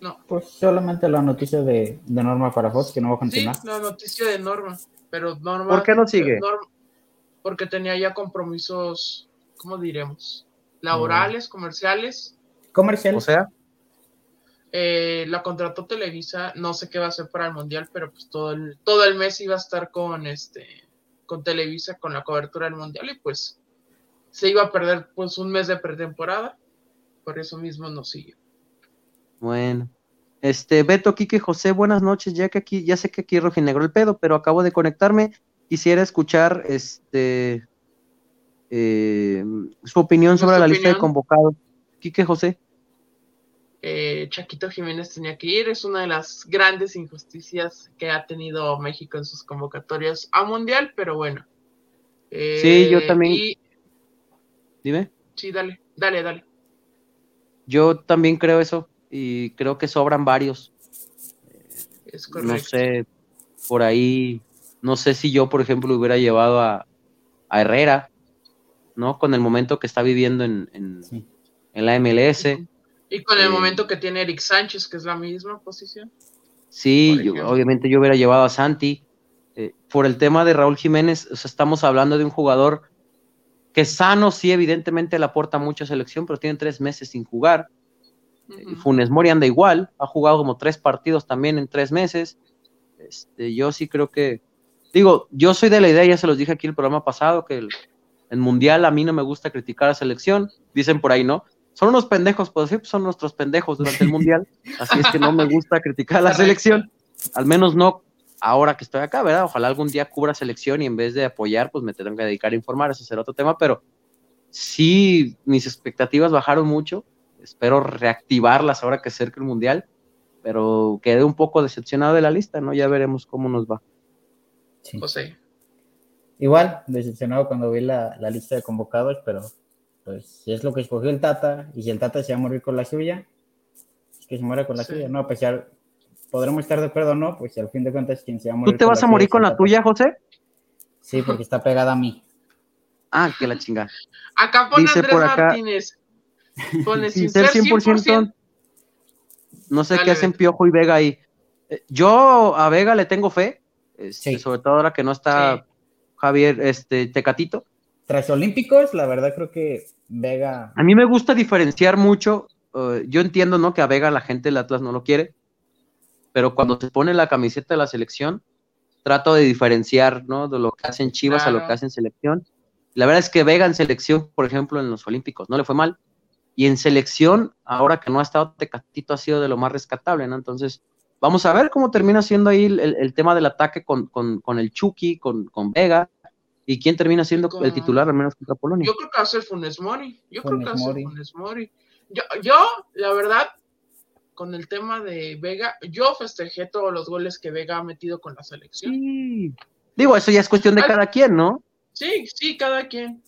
Speaker 1: no.
Speaker 2: Pues solamente la noticia de, de Norma para Fox que no va a
Speaker 1: Sí,
Speaker 2: continuar.
Speaker 1: la noticia de Norma, pero Norma.
Speaker 3: ¿Por qué no sigue?
Speaker 1: Porque tenía ya compromisos, ¿cómo diremos? Laborales, comerciales.
Speaker 2: Comercial.
Speaker 3: O sea,
Speaker 1: Eh, la contrató Televisa, no sé qué va a hacer para el mundial, pero pues todo el, todo el mes iba a estar con este con Televisa con la cobertura del mundial y pues se iba a perder pues un mes de pretemporada, por eso mismo no siguió.
Speaker 3: Bueno. Este, Beto, Quique, José, buenas noches. Ya que aquí, ya sé que aquí rojinegro el pedo, pero acabo de conectarme. Quisiera escuchar este eh, su opinión sobre la lista de
Speaker 1: opinión.
Speaker 3: convocados. Quique, José.
Speaker 1: Eh, Chaquito Jiménez tenía que ir, es una de las grandes injusticias que ha tenido México en sus convocatorias a mundial, pero bueno. Eh,
Speaker 3: Sí, yo también.
Speaker 1: y-
Speaker 3: Dime.
Speaker 1: sí, dale, dale, dale.
Speaker 3: Yo también creo eso y creo que sobran varios.
Speaker 1: Es correcto.
Speaker 3: No sé, por ahí No sé si yo, por ejemplo, hubiera llevado a, Herrera, ¿no? Con el momento que está viviendo en, en, la MLS.
Speaker 1: Y con el eh, momento que tiene Eric Sánchez, que es la misma posición.
Speaker 3: Sí, obviamente yo hubiera llevado a Santi. Eh, por el tema de Raúl Jiménez, estamos hablando de un jugador que sano, sí, evidentemente le aporta mucha selección, pero tiene tres meses sin jugar. Funes Mori anda igual, ha jugado como tres partidos también en tres meses. Este, yo sí creo que, digo, yo soy de la idea, ya se los dije aquí el programa pasado, que el, Mundial a mí no me gusta criticar a selección, dicen por ahí, ¿no? Son unos pendejos, pues sí, son nuestros pendejos durante el Mundial, así es que no me gusta criticar a la selección, al menos no ahora que estoy acá, ¿verdad? Ojalá algún día cubra selección y en vez de apoyar, pues me tengan que dedicar a informar, ese será otro tema, pero sí, mis expectativas bajaron mucho, espero reactivarlas ahora que acerca el Mundial, pero quedé un poco decepcionado de la lista, ¿no? Ya veremos cómo nos va.
Speaker 1: Sí. José.
Speaker 2: Igual, decepcionado cuando vi la, lista de convocados, pero pues si es lo que escogió el Tata, y si el Tata se va a morir con la suya, es que se muere con la suya, ¿no? Pues ya podremos estar de acuerdo o no, pues si al fin de cuentas quien se va a morir.
Speaker 3: ¿Tú te vas a morir con la tuya, José?
Speaker 2: Sí, porque está pegada a mí.
Speaker 3: Ah, que la chingada.
Speaker 1: Acá pone Andrés Martínez. Sin ser 100%.
Speaker 3: No sé qué hacen Piojo y Vega ahí. Eh, yo a Vega le tengo fe, este, sobre todo ahora que no está Javier este, Tecatito.
Speaker 2: Tras Olímpicos, la verdad creo que Vega.
Speaker 3: A mí me gusta diferenciar mucho. Eh, yo entiendo, ¿no? Que a Vega la gente del Atlas no lo quiere, pero cuando se pone la camiseta de la selección, trato de diferenciar, ¿no? De lo que hacen Chivas a lo que hacen selección. La verdad es que Vega en selección, por ejemplo, en los Olímpicos, no le fue mal. Y en selección, ahora que no ha estado Tecatito, ha sido de lo más rescatable, ¿no? Entonces, vamos a ver cómo termina siendo ahí el, tema del ataque con, el Chucky, con, Vega, y quién termina siendo el titular, al menos contra Polonia.
Speaker 1: Yo creo que va a ser Funes Mori. Yo creo que va a ser Funes Mori. Yo, yo, la verdad, con el tema de Vega, yo festejé todos los goles que Vega ha metido con la selección. Sí.
Speaker 3: Digo, eso ya es cuestión de cada quien, ¿no?
Speaker 1: Sí, sí, cada quien.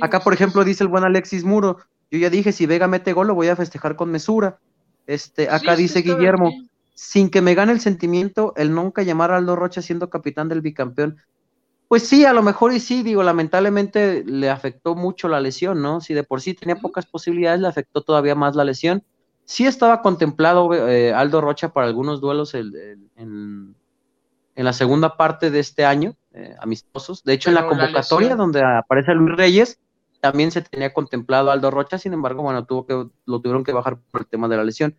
Speaker 3: Acá, por ejemplo, dice el buen Alexis Muro, yo ya dije, si Vega mete gol, lo voy a festejar con mesura. Este, acá dice Guillermo, sin que me gane el sentimiento, el nunca llamar a Aldo Rocha siendo capitán del bicampeón. Pues sí, a lo mejor y sí, digo, lamentablemente le afectó mucho la lesión, ¿no? Si de por sí tenía pocas posibilidades, le afectó todavía más la lesión. Sí estaba contemplado eh, Aldo Rocha para algunos duelos en, la segunda parte de este año, eh, amistosos. De hecho, en la convocatoria donde aparece Luis Reyes, también se tenía contemplado Aldo Rocha, sin embargo, bueno, tuvo que, lo tuvieron que bajar por el tema de la lesión.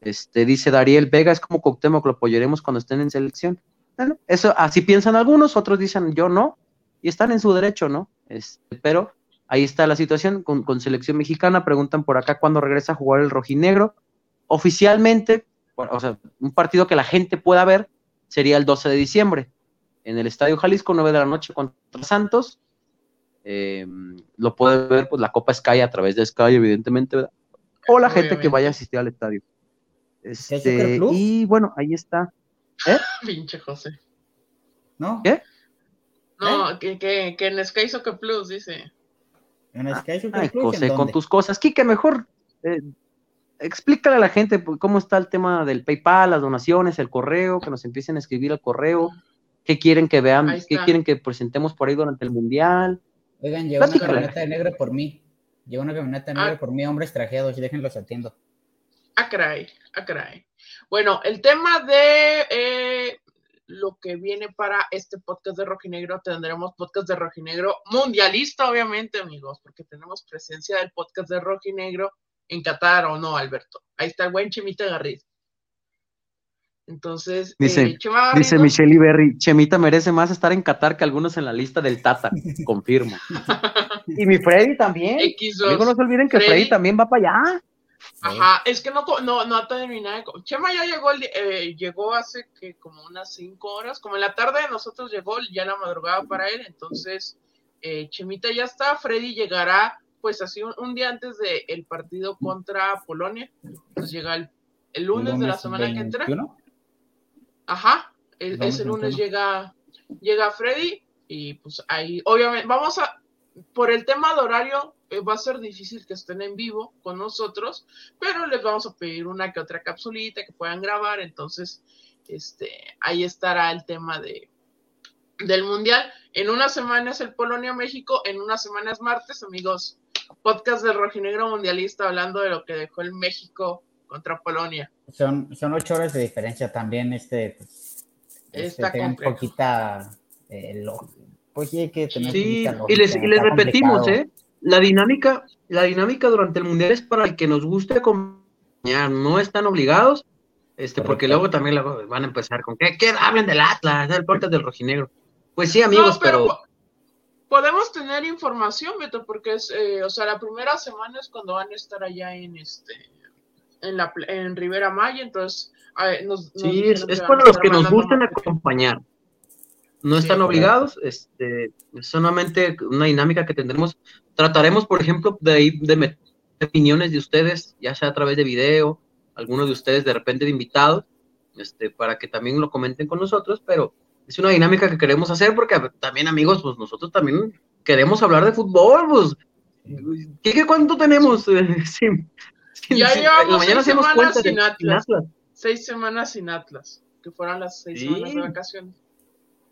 Speaker 3: Este, dice Dariel Vega, es como Cuauhtémoc, lo apoyaremos cuando estén en selección. Bueno, eso así piensan algunos, otros dicen yo no, y están en su derecho, ¿no? Este, pero ahí está la situación con, con, selección mexicana. Preguntan por acá cuándo regresa a jugar el rojinegro. Oficialmente, o sea, un partido que la gente pueda ver sería el 12 de diciembre en el Estadio Jalisco, 9 de la noche contra Santos. Eh, lo puede ver pues la Copa Sky a través de Sky, evidentemente, ¿verdad? O la gente que vaya a asistir al estadio. Este, y bueno, ahí está.
Speaker 1: ¿Eh? Pinche José.
Speaker 2: ¿No?
Speaker 3: ¿Qué?
Speaker 1: No, ¿Eh? que, que, que, en Sky Soccer Plus dice.
Speaker 2: En Sky Soccer Plus.
Speaker 3: José, con tus cosas. Kike, mejor eh, explícale a la gente pues, cómo está el tema del PayPal, las donaciones, el correo, que nos empiecen a escribir al correo, qué quieren que vean, qué quieren que presentemos por ahí durante el Mundial.
Speaker 2: Oigan, lleva una camioneta de negro por mí. Lleva una camioneta de negro ah. por mí, hombres trajeados, déjenlos atiendo.
Speaker 1: Ah, caray, ah, caray. Bueno, el tema de eh, lo que viene para este podcast de Rojinegro, tendremos podcast de Rojinegro mundialista, obviamente, amigos, porque tenemos presencia del podcast de Rojinegro en Qatar, ¿o no, Alberto? Ahí está el buen Chimita Garrido. Entonces,
Speaker 3: dice, eh, dice Michelle Iberri, Chemita merece más estar en Qatar que algunos en la lista del Tata, confirmo. y mi Freddy también. no se olviden que Freddy, también va para allá.
Speaker 1: Ajá, es que no, no, no ha terminado. Chema ya llegó, eh, llegó hace que como unas cinco horas, como en la tarde de nosotros llegó, ya la madrugada para él, entonces eh, Chemita ya está, Freddy llegará pues así un, día antes del partido contra Polonia, pues llega el, lunes, de la semana que entra. Ajá, ese lunes llega, llega Freddy y pues ahí, obviamente, vamos a, por el tema de horario, eh, va a ser difícil que estén en vivo con nosotros, pero les vamos a pedir una que otra capsulita que puedan grabar, entonces, este, ahí estará el tema de, del Mundial. En una semana es el Polonia-México, en una semana es martes, amigos. Podcast del Rojinegro Mundialista hablando de lo que dejó el México contra Polonia.
Speaker 2: Son, son ocho horas de diferencia también, este, pues,
Speaker 1: Está
Speaker 2: este, un
Speaker 1: complejo.
Speaker 2: poquita, eh, lo- pues sí hay que tener
Speaker 3: Sí, y les, y les
Speaker 2: está
Speaker 3: repetimos,
Speaker 2: complicado.
Speaker 3: ¿eh? La dinámica, la dinámica durante el mundial es para el que nos guste acompañar, no están obligados, este, porque luego también luego van a empezar con que, que hablen del Atlas, del podcast del rojinegro. Pues sí, amigos,
Speaker 1: No, pero,
Speaker 3: pero,
Speaker 1: po- podemos tener información, Beto, porque es, eh, o sea, la primera semana es cuando van a estar allá en este, en la en Rivera Maya, entonces eh, nos, nos
Speaker 3: sí,
Speaker 1: dijeron
Speaker 3: es, es para los que nos gusten acompañar. No
Speaker 1: Sí,
Speaker 3: están
Speaker 1: correcto.
Speaker 3: obligados, este, es solamente una dinámica que tendremos. Trataremos, por ejemplo, de, de meter opiniones de ustedes, ya sea a través de video, algunos de ustedes de repente de invitados, este, para que también lo comenten con nosotros, pero es una dinámica que queremos hacer porque también, amigos, pues nosotros también queremos hablar de fútbol, pues. ¿Qué, qué cuánto tenemos? Sí, sí,
Speaker 1: Ya llevamos
Speaker 3: mañana
Speaker 1: seis semanas sin Atlas.
Speaker 3: Atlas.
Speaker 1: Seis semanas sin Atlas, que fueron las seis
Speaker 3: Sí.
Speaker 1: semanas de vacaciones.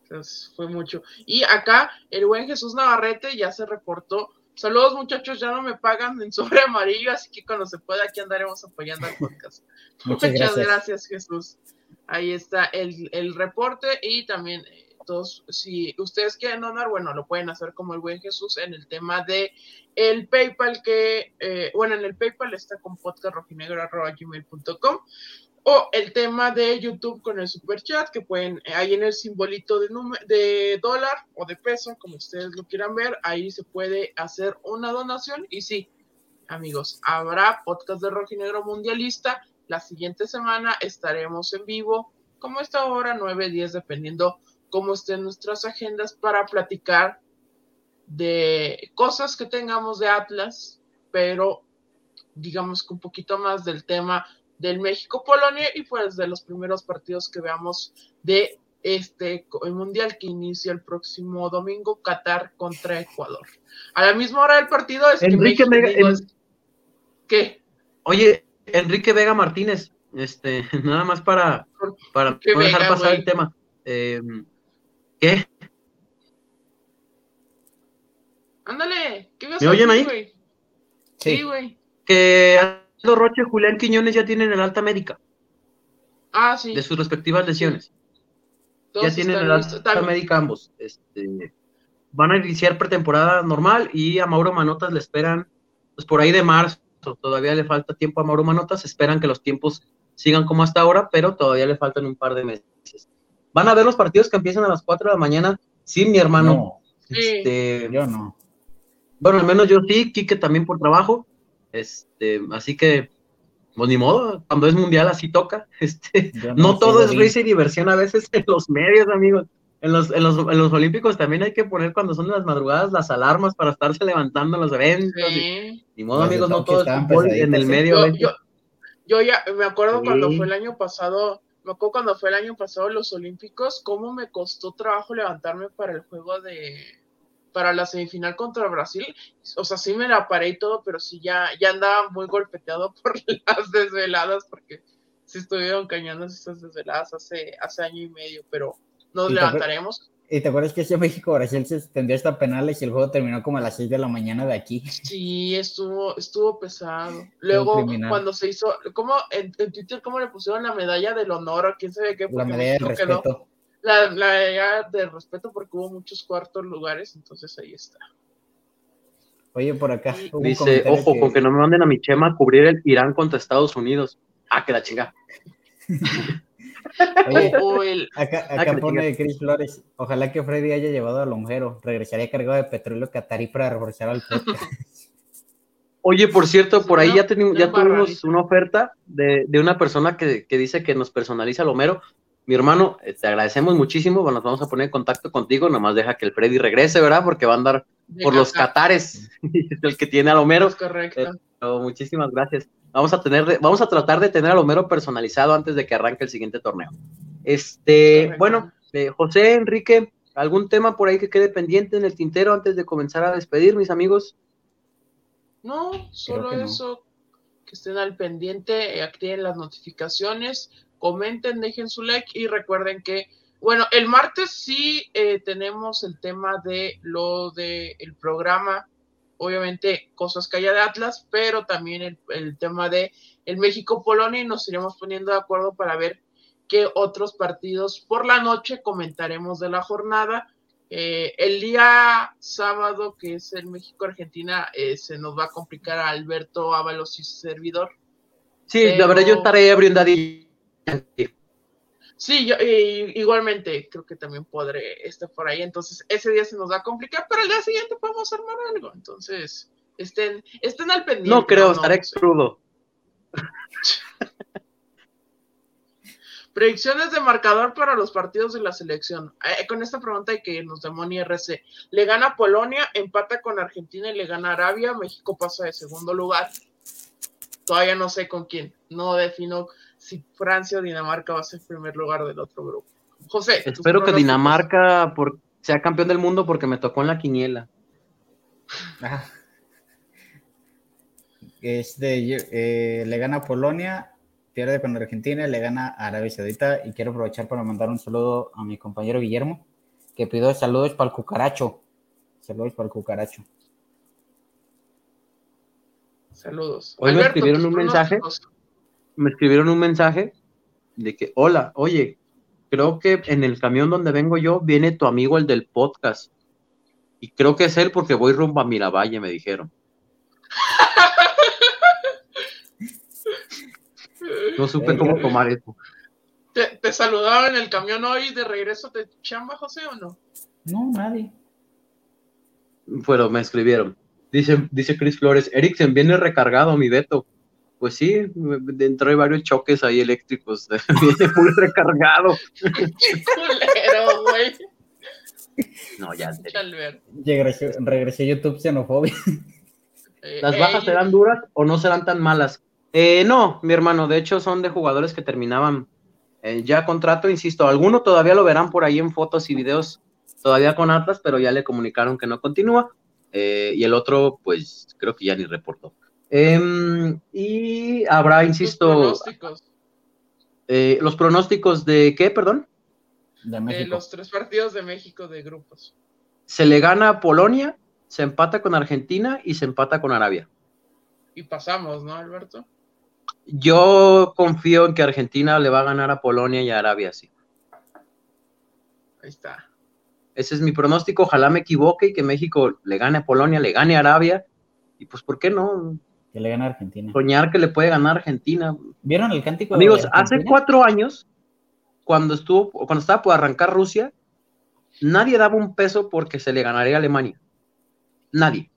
Speaker 1: Entonces fue mucho. Y acá el buen Jesús Navarrete ya se reportó. Saludos muchachos, ya no me pagan en sobre amarillo, así que cuando se pueda aquí andaremos apoyando al podcast.
Speaker 2: Muchas
Speaker 1: Muchas
Speaker 2: gracias.
Speaker 1: gracias, Jesús. Ahí está el, el reporte y también si ustedes quieren donar, bueno, lo pueden hacer como el buen Jesús en el tema de el PayPal que, eh, bueno, en el PayPal está con podcastrojinegro.gmail.com o el tema de YouTube con el super chat que pueden, eh, ahí en el simbolito de, de dólar o de peso, como ustedes lo quieran ver, ahí se puede hacer una donación y sí, amigos, habrá podcast de Rojinegro Mundialista. La siguiente semana estaremos en vivo, como esta hora, 9, 10, dependiendo cómo estén nuestras agendas, para platicar de cosas que tengamos de Atlas, pero digamos que un poquito más del tema del México-Polonia y pues de los primeros partidos que veamos de este el mundial que inicia el próximo domingo, Qatar contra Ecuador. A la misma hora del partido es
Speaker 3: Enrique
Speaker 1: que México, digo,
Speaker 3: en-
Speaker 1: es- ¿qué?
Speaker 3: Oye, Enrique Vega Martínez, este, nada más para, para
Speaker 1: ¿Qué
Speaker 3: no dejar
Speaker 1: Vega,
Speaker 3: pasar el tema. Eh, ¿Qué?
Speaker 1: Ándale, ¿qué vas
Speaker 3: ¿Me
Speaker 1: a
Speaker 3: oyen ahí?
Speaker 2: Sí.
Speaker 1: Sí, güey.
Speaker 3: Que Aldo Roche y Julián Quiñones ya tienen el alta médica
Speaker 1: Ah, sí.
Speaker 3: de sus respectivas lesiones.
Speaker 1: todos
Speaker 3: ya tienen el alta
Speaker 1: También-
Speaker 3: médica ambos. Este, van a iniciar pretemporada normal y a Mauro Manotas le esperan, pues por ahí de marzo, todavía le falta tiempo a Mauro Manotas, esperan que los tiempos sigan como hasta ahora, pero todavía le faltan un par de meses. Van a ver los partidos que empiezan a las 4 de la mañana, sí, mi hermano.
Speaker 2: No,
Speaker 1: Sí.
Speaker 3: Este,
Speaker 2: yo no.
Speaker 3: bueno, al menos yo sí, Quique también por trabajo. Este, así que, pues ni modo, cuando es mundial así toca. Este, no todo es risa y diversión a veces en los medios, amigos. En los, en, los, en los olímpicos también hay que poner cuando son las madrugadas las alarmas para estarse levantando en los eventos. y-. Ni modo, amigos, no todo es en el
Speaker 2: ¿eh?
Speaker 3: medio.
Speaker 1: Yo,
Speaker 3: veces.
Speaker 1: yo, yo ya me acuerdo cuando fue el año pasado, me acuerdo cuando fue el año pasado los Olímpicos, cómo me costó trabajo levantarme para el juego de para la semifinal contra Brasil. O sea, sí me la paré y todo, pero sí ya, ya andaba muy golpeteado por las desveladas, porque sí estuvieron cañonas esas desveladas hace, hace año y medio, pero nos
Speaker 2: ¿Y te acuer-
Speaker 1: levantaremos.
Speaker 2: ¿Y te acuerdas que ese México-Brasil se extendió hasta penales y el juego terminó como a las 6 de la mañana de aquí?
Speaker 1: Sí, estuvo, estuvo pesado. Luego, cuando se hizo, ¿cómo en, en Twitter cómo le pusieron la medalla del honor o quién sabe qué?
Speaker 2: La
Speaker 1: Porque
Speaker 2: medalla de
Speaker 1: México quedó-
Speaker 2: respeto.
Speaker 1: La, la medalla de respeto porque hubo muchos cuartos lugares, entonces ahí está.
Speaker 2: Oye, por acá.
Speaker 1: Sí.
Speaker 3: Dice, ojo, con que no me manden a mi chema a cubrir el Irán contra Estados Unidos. Ah, que la chinga.
Speaker 2: Oye,
Speaker 1: O, o el,
Speaker 2: acá,
Speaker 3: Ah,
Speaker 2: acá pone Chris Flores. Ojalá que Freddy haya llevado al lonjero. Regresaría cargado de petróleo catarí para reforzar al podcast.
Speaker 3: Oye, por cierto, por ahí ya,
Speaker 1: una
Speaker 3: ya tuvimos una oferta de, de una persona que, que dice que nos personaliza el Homero. Mi hermano, eh, te agradecemos muchísimo. Bueno, nos vamos a poner en contacto contigo. Nomás deja que el Freddy regrese, ¿verdad? Porque va a andar por los catares. es el que tiene al Homero.
Speaker 1: es correcto.
Speaker 3: Pero muchísimas gracias. Vamos a tener, de- vamos a tratar de tener al Homero personalizado antes de que arranque el siguiente torneo. Este, bueno, eh, José, Enrique, ¿algún tema por ahí que quede pendiente en el tintero antes de comenzar a despedir, mis amigos?
Speaker 1: No, solo
Speaker 2: que no.
Speaker 1: eso, que estén al pendiente, eh, activen las notificaciones, comenten, dejen su like y recuerden que Bueno, el martes sí eh, tenemos el tema de lo del el programa, obviamente cosas que haya de Atlas, pero también el, el tema de el México-Polonia y nos iremos poniendo de acuerdo para ver qué otros partidos por la noche comentaremos de la jornada. Eh, el día sábado, que es el México-Argentina, eh, se nos va a complicar a Alberto Ábalos y su servidor.
Speaker 3: Sí, la verdad yo estaré abriendo
Speaker 1: Sí, yo, igualmente creo que también podré estar por ahí. Entonces, ese día se nos va a complicar, pero el día siguiente podemos armar algo. Entonces, estén, estén al pendiente.
Speaker 3: No creo, estaré crudo.
Speaker 1: Predicciones de marcador para los partidos de la selección. Eh, con esta pregunta hay que irnos de Moni RC. Le gana Polonia, empata con Argentina y le gana Arabia. México pasa de segundo lugar. Todavía no sé con quién. No defino si Francia o Dinamarca va a ser primer lugar del otro grupo. José.
Speaker 3: Espero que Dinamarca sea campeón del mundo porque me tocó en la quiniela.
Speaker 2: Este, eh, le gana Polonia, pierde con Argentina y le gana a Arabia Saudita. Y quiero aprovechar para mandar un saludo a mi compañero Guillermo, que pidió saludos para el cucaracho. Saludos para el cucaracho.
Speaker 1: Saludos.
Speaker 3: Hoy me escribieron un mensaje. Me escribieron un mensaje de que, hola, oye, creo que en el camión donde vengo yo viene tu amigo el del podcast. Y creo que es él porque voy rumbo a Miravalle, me dijeron. No supe cómo tomar eso.
Speaker 1: ¿Te, ¿Te, saludaron en el camión hoy de regreso de chamba, José, o no?
Speaker 2: No, nadie.
Speaker 3: Pero me escribieron. Dice, dice Chris Flores, Eriksen viene recargado, mi Beto. Pues sí, dentro hay varios choques ahí eléctricos. viene muy recargado.
Speaker 1: culero, güey.
Speaker 3: No, ya.
Speaker 2: Regresé, regresé YouTube xenofobia.
Speaker 3: ¿Las bajas serán duras o no serán tan malas? Eh, no, mi hermano, de hecho son de jugadores que terminaban eh, ya contrato, insisto, alguno todavía lo verán por ahí en fotos y videos todavía con Atlas, pero ya le comunicaron que no continúa, eh, y el otro, pues creo que ya ni reportó. Em, y habrá, insisto, los pronósticos. los pronósticos de qué, perdón?
Speaker 1: De los tres partidos de México de grupos.
Speaker 3: Se le gana a Polonia, se empata con Argentina y se empata con Arabia.
Speaker 1: Y pasamos, ¿no, Alberto?
Speaker 3: Yo confío en que Argentina le va a ganar a Polonia y a Arabia, sí.
Speaker 1: Ahí está.
Speaker 3: Ese es mi pronóstico. Ojalá me equivoque y que México le gane a Polonia, le gane a Arabia. Y pues, ¿por qué no?
Speaker 2: Que le gane a Argentina.
Speaker 3: Soñar que le puede ganar a Argentina.
Speaker 2: ¿Vieron el cántico?
Speaker 3: Amigos, hace cuatro años, cuando estuvo, cuando estaba por arrancar Rusia, nadie daba un peso porque se le ganaría a Alemania. Nadie.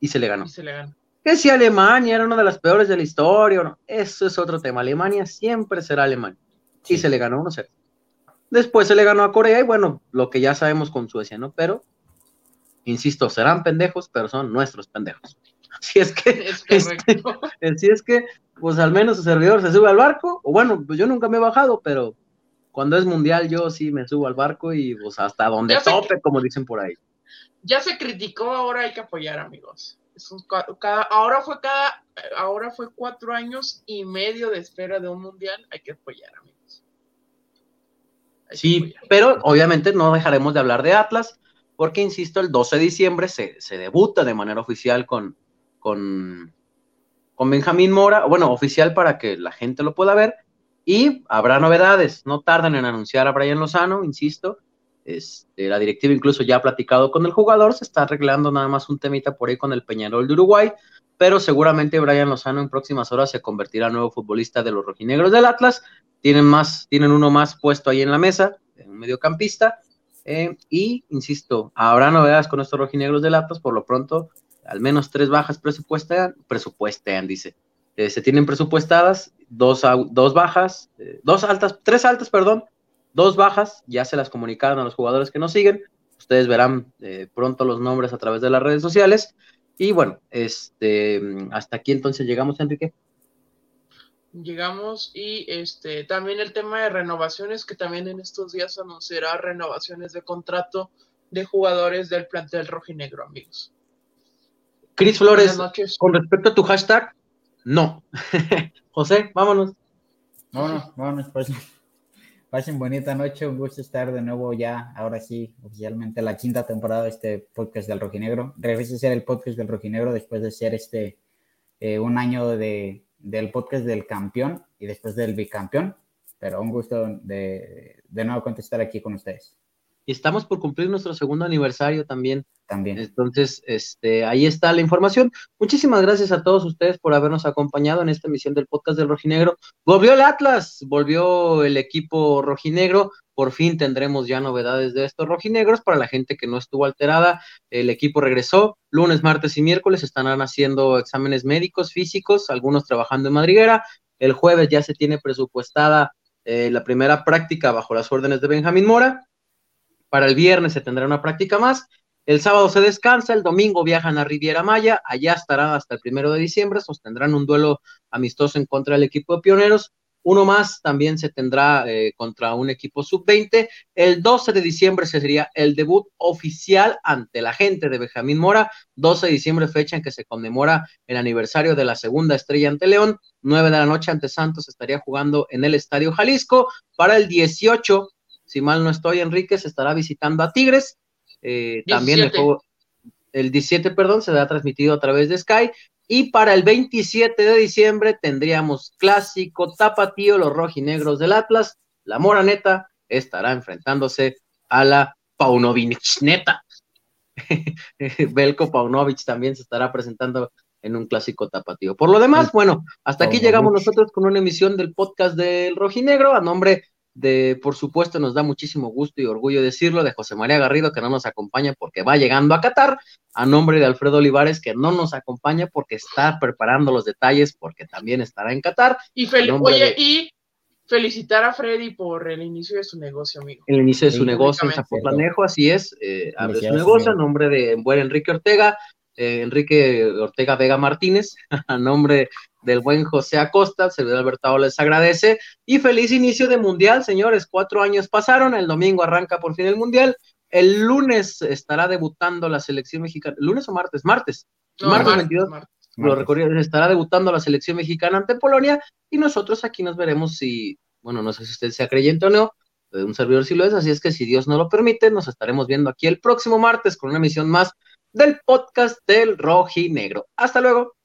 Speaker 3: Y se le ganó.
Speaker 1: Y se le ganó
Speaker 3: que si Alemania era una de las peores de la historia, no, eso es otro tema. Alemania siempre será Alemania. Y se le ganó 1-0. Después se le ganó a Corea y bueno, lo que ya sabemos con Suecia, ¿no? Pero, insisto, serán pendejos, pero son nuestros pendejos. Así es que,
Speaker 1: es este,
Speaker 3: así es que, pues al menos su servidor se sube al barco, o bueno, pues yo nunca me he bajado, pero cuando es mundial yo sí me subo al barco y pues hasta donde tope, como dicen por ahí.
Speaker 1: Ya se criticó, ahora hay que apoyar, amigos ahora fue cada, ahora fue cuatro años y medio de espera de un mundial, hay que apoyar, amigos.
Speaker 3: sí, pero obviamente no dejaremos de hablar de Atlas, porque insisto, el 12 de diciembre se, debuta de manera oficial con, con, con Benjamín Mora, bueno, oficial para que la gente lo pueda ver, y habrá novedades, no tardan en anunciar a Brian Lozano, insisto, este, la directiva incluso ya ha platicado con el jugador, se está arreglando nada más un temita por ahí con el Peñarol de Uruguay, pero seguramente Brian Lozano en próximas horas se convertirá en nuevo futbolista de los rojinegros del Atlas. Tienen más, tienen uno más puesto ahí en la mesa, un mediocampista. Eh, y insisto, habrá novedades con estos rojinegros del Atlas, por lo pronto, al menos tres bajas presupuestan, presupuestan, dice. Eh, se tienen presupuestadas dos, dos bajas, eh, dos altas, tres altas, perdón, dos bajas, ya se las comunicaron a los jugadores que nos siguen. Ustedes verán eh, pronto los nombres a través de las redes sociales. Y bueno, este, hasta aquí entonces llegamos, Enrique.
Speaker 1: Llegamos y este también el tema de renovaciones, que también en estos días anunciará renovaciones de contrato de jugadores del plantel rojinegro, amigos.
Speaker 3: Cris Flores, con respecto a tu hashtag, no. José, vámonos.
Speaker 2: Vámonos, vámonos, pues. Pasen bonita noche, un gusto estar de nuevo ya, ahora sí, oficialmente la quinta temporada de este podcast del Rojinegro. Regrese a ser el podcast del Rojinegro después de ser este eh, un año de, del podcast del campeón y después del bicampeón, pero un gusto de, de nuevo contestar aquí con ustedes.
Speaker 3: Y estamos por cumplir nuestro segundo aniversario también.
Speaker 2: También.
Speaker 3: Entonces, este, ahí está la información. Muchísimas gracias a todos ustedes por habernos acompañado en esta emisión del podcast del Rojinegro. Volvió el Atlas, volvió el equipo rojinegro. Por fin tendremos ya novedades de estos rojinegros para la gente que no estuvo alterada. El equipo regresó lunes, martes y miércoles. Estarán haciendo exámenes médicos, físicos, algunos trabajando en madriguera. El jueves ya se tiene presupuestada eh, la primera práctica bajo las órdenes de Benjamín Mora. Para el viernes se tendrá una práctica más el sábado se descansa, el domingo viajan a Riviera Maya, allá estarán hasta el primero de diciembre, sostendrán un duelo amistoso en contra del equipo de pioneros. Uno más también se tendrá eh, contra un equipo sub-20. El 12 de diciembre sería el debut oficial ante la gente de Benjamín Mora. 12 de diciembre, fecha en que se conmemora el aniversario de la segunda estrella ante León. 9 de la noche ante Santos estaría jugando en el Estadio Jalisco. Para el 18, si mal no estoy, Enrique se estará visitando a Tigres. Eh, también el juego, el 17, perdón, se ha transmitido a través de Sky. Y para el 27 de diciembre tendríamos clásico tapatío, los rojinegros del Atlas. La Moraneta estará enfrentándose a la Paunovic neta. Belko Paunovic también se estará presentando en un clásico tapatío. Por lo demás, bueno, hasta aquí llegamos nosotros con una emisión del podcast del Rojinegro a nombre de, por supuesto, nos da muchísimo gusto y orgullo decirlo, de José María Garrido, que no nos acompaña porque va llegando a Qatar, a nombre de Alfredo Olivares, que no nos acompaña porque está preparando los detalles, porque también estará en Qatar.
Speaker 1: Y, oye, y felicitar a Freddy por el inicio de su negocio, amigo.
Speaker 3: El inicio de su negocio en Zapotlanejo, así es, eh, abre su negocio a nombre de buen Enrique Ortega, eh, Enrique Ortega Vega Martínez, a nombre del buen José Acosta, el servidor Albertado les agradece y feliz inicio de Mundial, señores. Cuatro años pasaron, el domingo arranca por fin el Mundial. El lunes estará debutando la selección mexicana. ¿Lunes o martes? Martes. martes, 22. Lo recorrido, estará debutando la selección mexicana ante Polonia y nosotros aquí nos veremos si, bueno, no sé si usted sea creyente o no, un servidor si lo es, así es que si Dios no lo permite, nos estaremos viendo aquí el próximo martes con una emisión más del podcast del Roji Negro. Hasta luego.